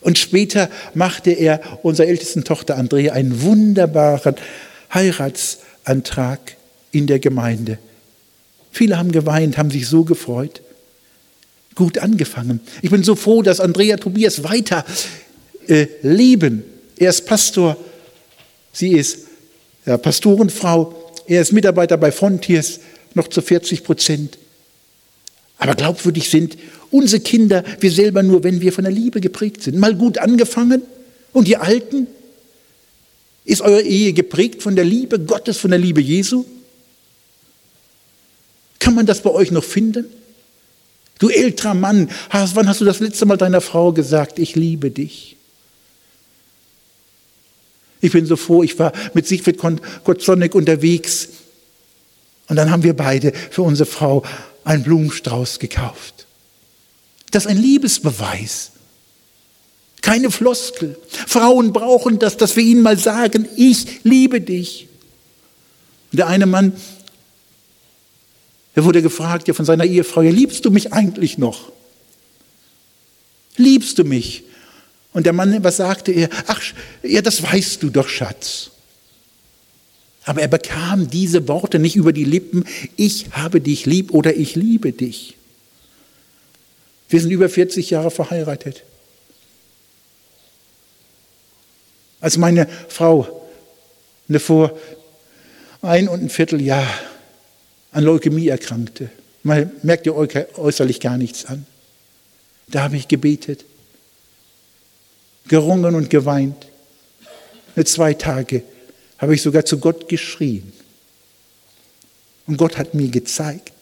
Und später machte er unserer ältesten Tochter Andrea einen wunderbaren Heiratsantrag in der Gemeinde. Viele haben geweint, haben sich so gefreut gut angefangen. Ich bin so froh, dass Andrea Tobias weiter äh, leben. Er ist Pastor, sie ist ja, Pastorenfrau, er ist Mitarbeiter bei Frontiers, noch zu 40 Prozent. Aber glaubwürdig sind unsere Kinder, wir selber nur, wenn wir von der Liebe geprägt sind. Mal gut angefangen und ihr Alten? Ist eure Ehe geprägt von der Liebe Gottes, von der Liebe Jesu? Kann man das bei euch noch finden? Du älterer Mann, wann hast du das letzte Mal deiner Frau gesagt, ich liebe dich? Ich bin so froh, ich war mit Siegfried Kotzonnek unterwegs und dann haben wir beide für unsere Frau einen Blumenstrauß gekauft. Das ist ein Liebesbeweis. Keine Floskel. Frauen brauchen das, dass wir ihnen mal sagen, ich liebe dich. Der eine Mann, der wurde gefragt ja von seiner Ehefrau, ja, liebst du mich eigentlich noch? Liebst du mich? Und der Mann, was sagte er? Ach, ja, das weißt du doch, Schatz. Aber er bekam diese Worte nicht über die Lippen, ich habe dich lieb oder ich liebe dich. Wir sind über 40 Jahre verheiratet. Als meine Frau vor ein und ein Vierteljahr an Leukämie erkrankte, man merkt ihr äußerlich gar nichts an, da habe ich gebetet, gerungen und geweint. Nur zwei Tage habe ich sogar zu Gott geschrien. Und Gott hat mir gezeigt,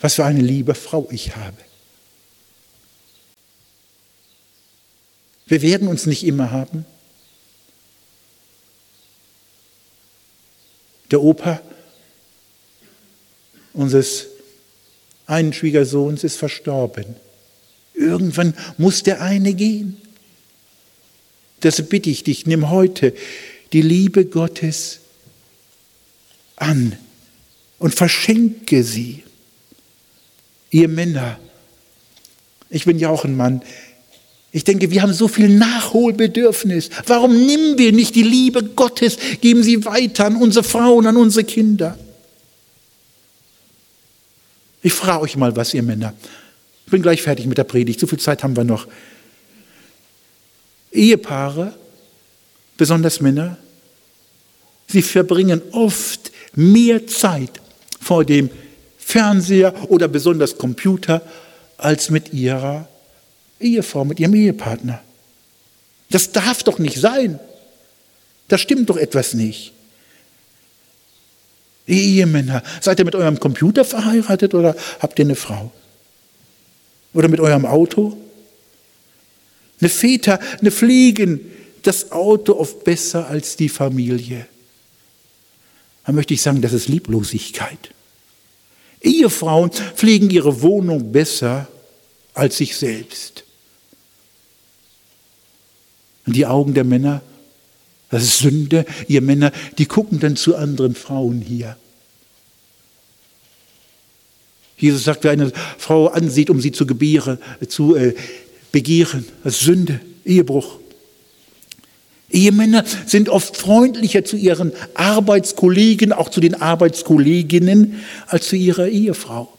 was für eine liebe Frau ich habe. Wir werden uns nicht immer haben. Der Opa unseres einen Schwiegersohns ist verstorben. Irgendwann muss der eine gehen. Das bitte ich dich, nimm heute die Liebe Gottes an und verschenke sie. Ihr Männer, ich bin ja auch ein Mann, ich denke, wir haben so viel Nachholbedürfnis. Warum nehmen wir nicht die Liebe Gottes, geben sie weiter an unsere Frauen, an unsere Kinder? Ich frage euch mal was, ihr Männer. Ich bin gleich fertig mit der Predigt, so viel Zeit haben wir noch. Ehepaare, besonders Männer, sie verbringen oft mehr Zeit vor dem Fernseher oder besonders Computer als mit ihrer Ehefrau, mit ihrem Ehepartner. Das darf doch nicht sein. Da stimmt doch etwas nicht. Ihr Ehemänner, seid ihr mit eurem Computer verheiratet oder habt ihr eine Frau? Oder mit eurem Auto? Eine Väter, eine Pflegen das Auto oft besser als die Familie. Da möchte ich sagen, das ist Lieblosigkeit. Ehefrauen pflegen ihre Wohnung besser als sich selbst. Und die Augen der Männer, das ist Sünde. Ihr Männer, die gucken dann zu anderen Frauen hier. Jesus sagt, wer eine Frau ansieht, um sie zu, gebieren, zu äh, begehren, das ist Sünde, Ehebruch. Ehemänner sind oft freundlicher zu ihren Arbeitskollegen, auch zu den Arbeitskolleginnen, als zu ihrer Ehefrau.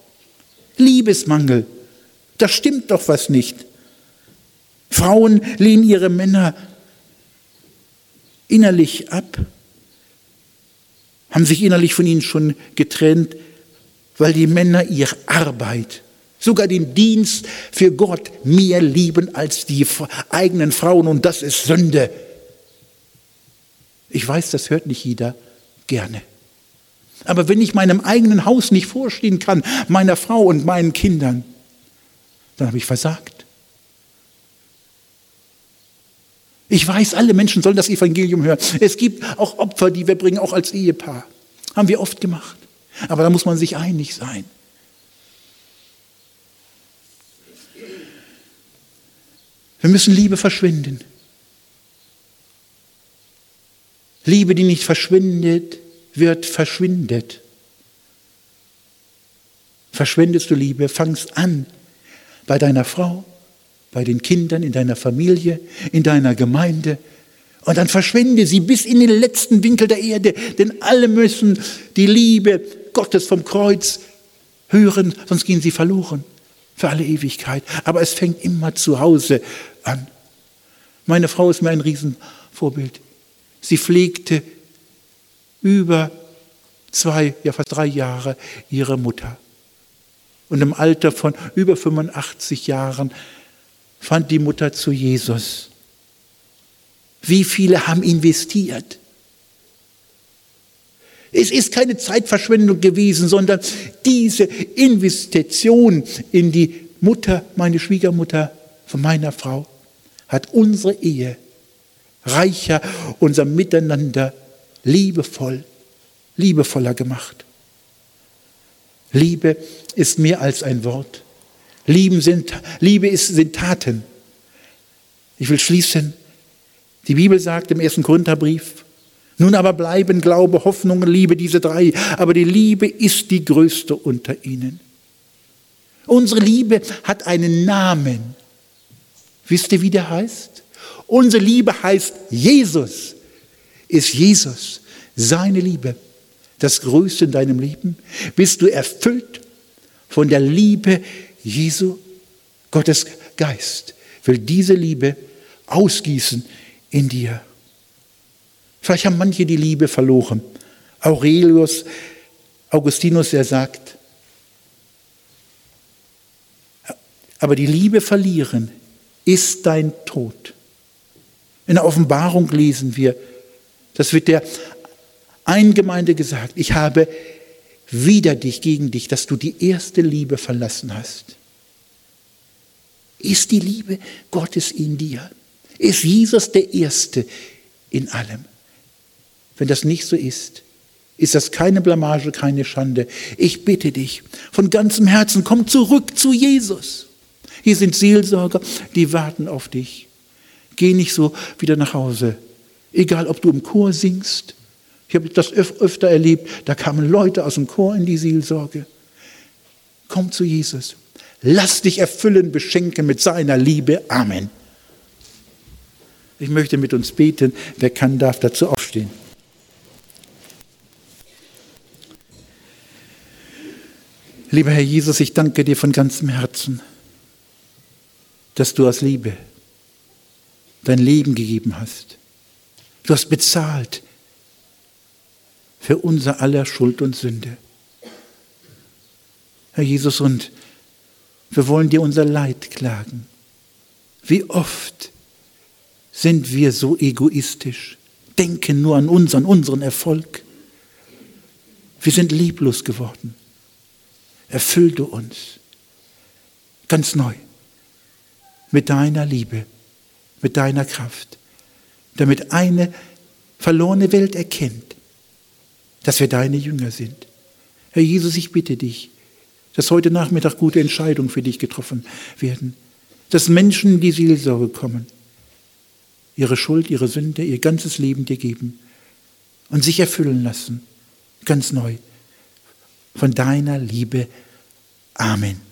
Liebesmangel, da stimmt doch was nicht. Frauen lehnen ihre Männer innerlich ab, haben sich innerlich von ihnen schon getrennt, weil die Männer ihre Arbeit, sogar den Dienst für Gott mehr lieben als die eigenen Frauen und das ist Sünde. Ich weiß, das hört nicht jeder gerne. Aber wenn ich meinem eigenen Haus nicht vorstehen kann, meiner Frau und meinen Kindern, dann habe ich versagt. Ich weiß, alle Menschen sollen das Evangelium hören. Es gibt auch Opfer, die wir bringen, auch als Ehepaar. Haben wir oft gemacht. Aber da muss man sich einig sein. Wir müssen Liebe verschwinden. Liebe, die nicht verschwindet, wird verschwindet. Verschwendest du Liebe, fangst an bei deiner Frau, bei den Kindern, in deiner Familie, in deiner Gemeinde. Und dann verschwende sie bis in den letzten Winkel der Erde, denn alle müssen die Liebe Gottes vom Kreuz hören, sonst gehen sie verloren für alle Ewigkeit. Aber es fängt immer zu Hause an. Meine Frau ist mir ein Riesenvorbild. Sie pflegte über zwei, ja fast drei Jahre ihre Mutter. Und im Alter von über 85 Jahren fand die Mutter zu Jesus. Wie viele haben investiert? Es ist keine Zeitverschwendung gewesen, sondern diese Investition in die Mutter, meine Schwiegermutter von meiner Frau, hat unsere Ehe reicher, unser Miteinander liebevoll, liebevoller gemacht. Liebe ist mehr als ein Wort. Lieben sind, Liebe ist, sind Taten. Ich will schließen. Die Bibel sagt im ersten Korintherbrief, nun aber bleiben Glaube, Hoffnung und Liebe, diese drei. Aber die Liebe ist die größte unter ihnen. Unsere Liebe hat einen Namen. Wisst ihr, wie der heißt? Unsere Liebe heißt Jesus. Ist Jesus, seine Liebe, das Größte in deinem Leben? Bist du erfüllt von der Liebe Jesu? Gottes Geist will diese Liebe ausgießen in dir. Vielleicht haben manche die Liebe verloren. Aurelius, Augustinus, der sagt, aber die Liebe verlieren ist dein Tod. In der Offenbarung lesen wir, das wird der Eingemeinde gesagt, ich habe wider dich, gegen dich, dass du die erste Liebe verlassen hast. Ist die Liebe Gottes in dir? Ist Jesus der Erste in allem? Wenn das nicht so ist, ist das keine Blamage, keine Schande. Ich bitte dich von ganzem Herzen, komm zurück zu Jesus. Hier sind Seelsorger, die warten auf dich. Geh nicht so wieder nach Hause. Egal, ob du im Chor singst. Ich habe das öfter erlebt, da kamen Leute aus dem Chor in die Seelsorge. Komm zu Jesus. Lass dich erfüllen, beschenken mit seiner Liebe. Amen. Ich möchte mit uns beten. Wer kann, darf dazu aufstehen. Lieber Herr Jesus, ich danke dir von ganzem Herzen, dass du aus Liebe dein Leben gegeben hast. Du hast bezahlt für unser aller Schuld und Sünde. Herr Jesus, und wir wollen dir unser Leid klagen. Wie oft sind wir so egoistisch, denken nur an uns, an unseren Erfolg. Wir sind lieblos geworden erfüll du uns ganz neu mit deiner Liebe, mit deiner Kraft, damit eine verlorene Welt erkennt, dass wir deine Jünger sind. Herr Jesus, ich bitte dich, dass heute Nachmittag gute Entscheidungen für dich getroffen werden, dass Menschen in die Seelsorge kommen, ihre Schuld, ihre Sünde, ihr ganzes Leben dir geben und sich erfüllen lassen, ganz neu von deiner Liebe. Amen.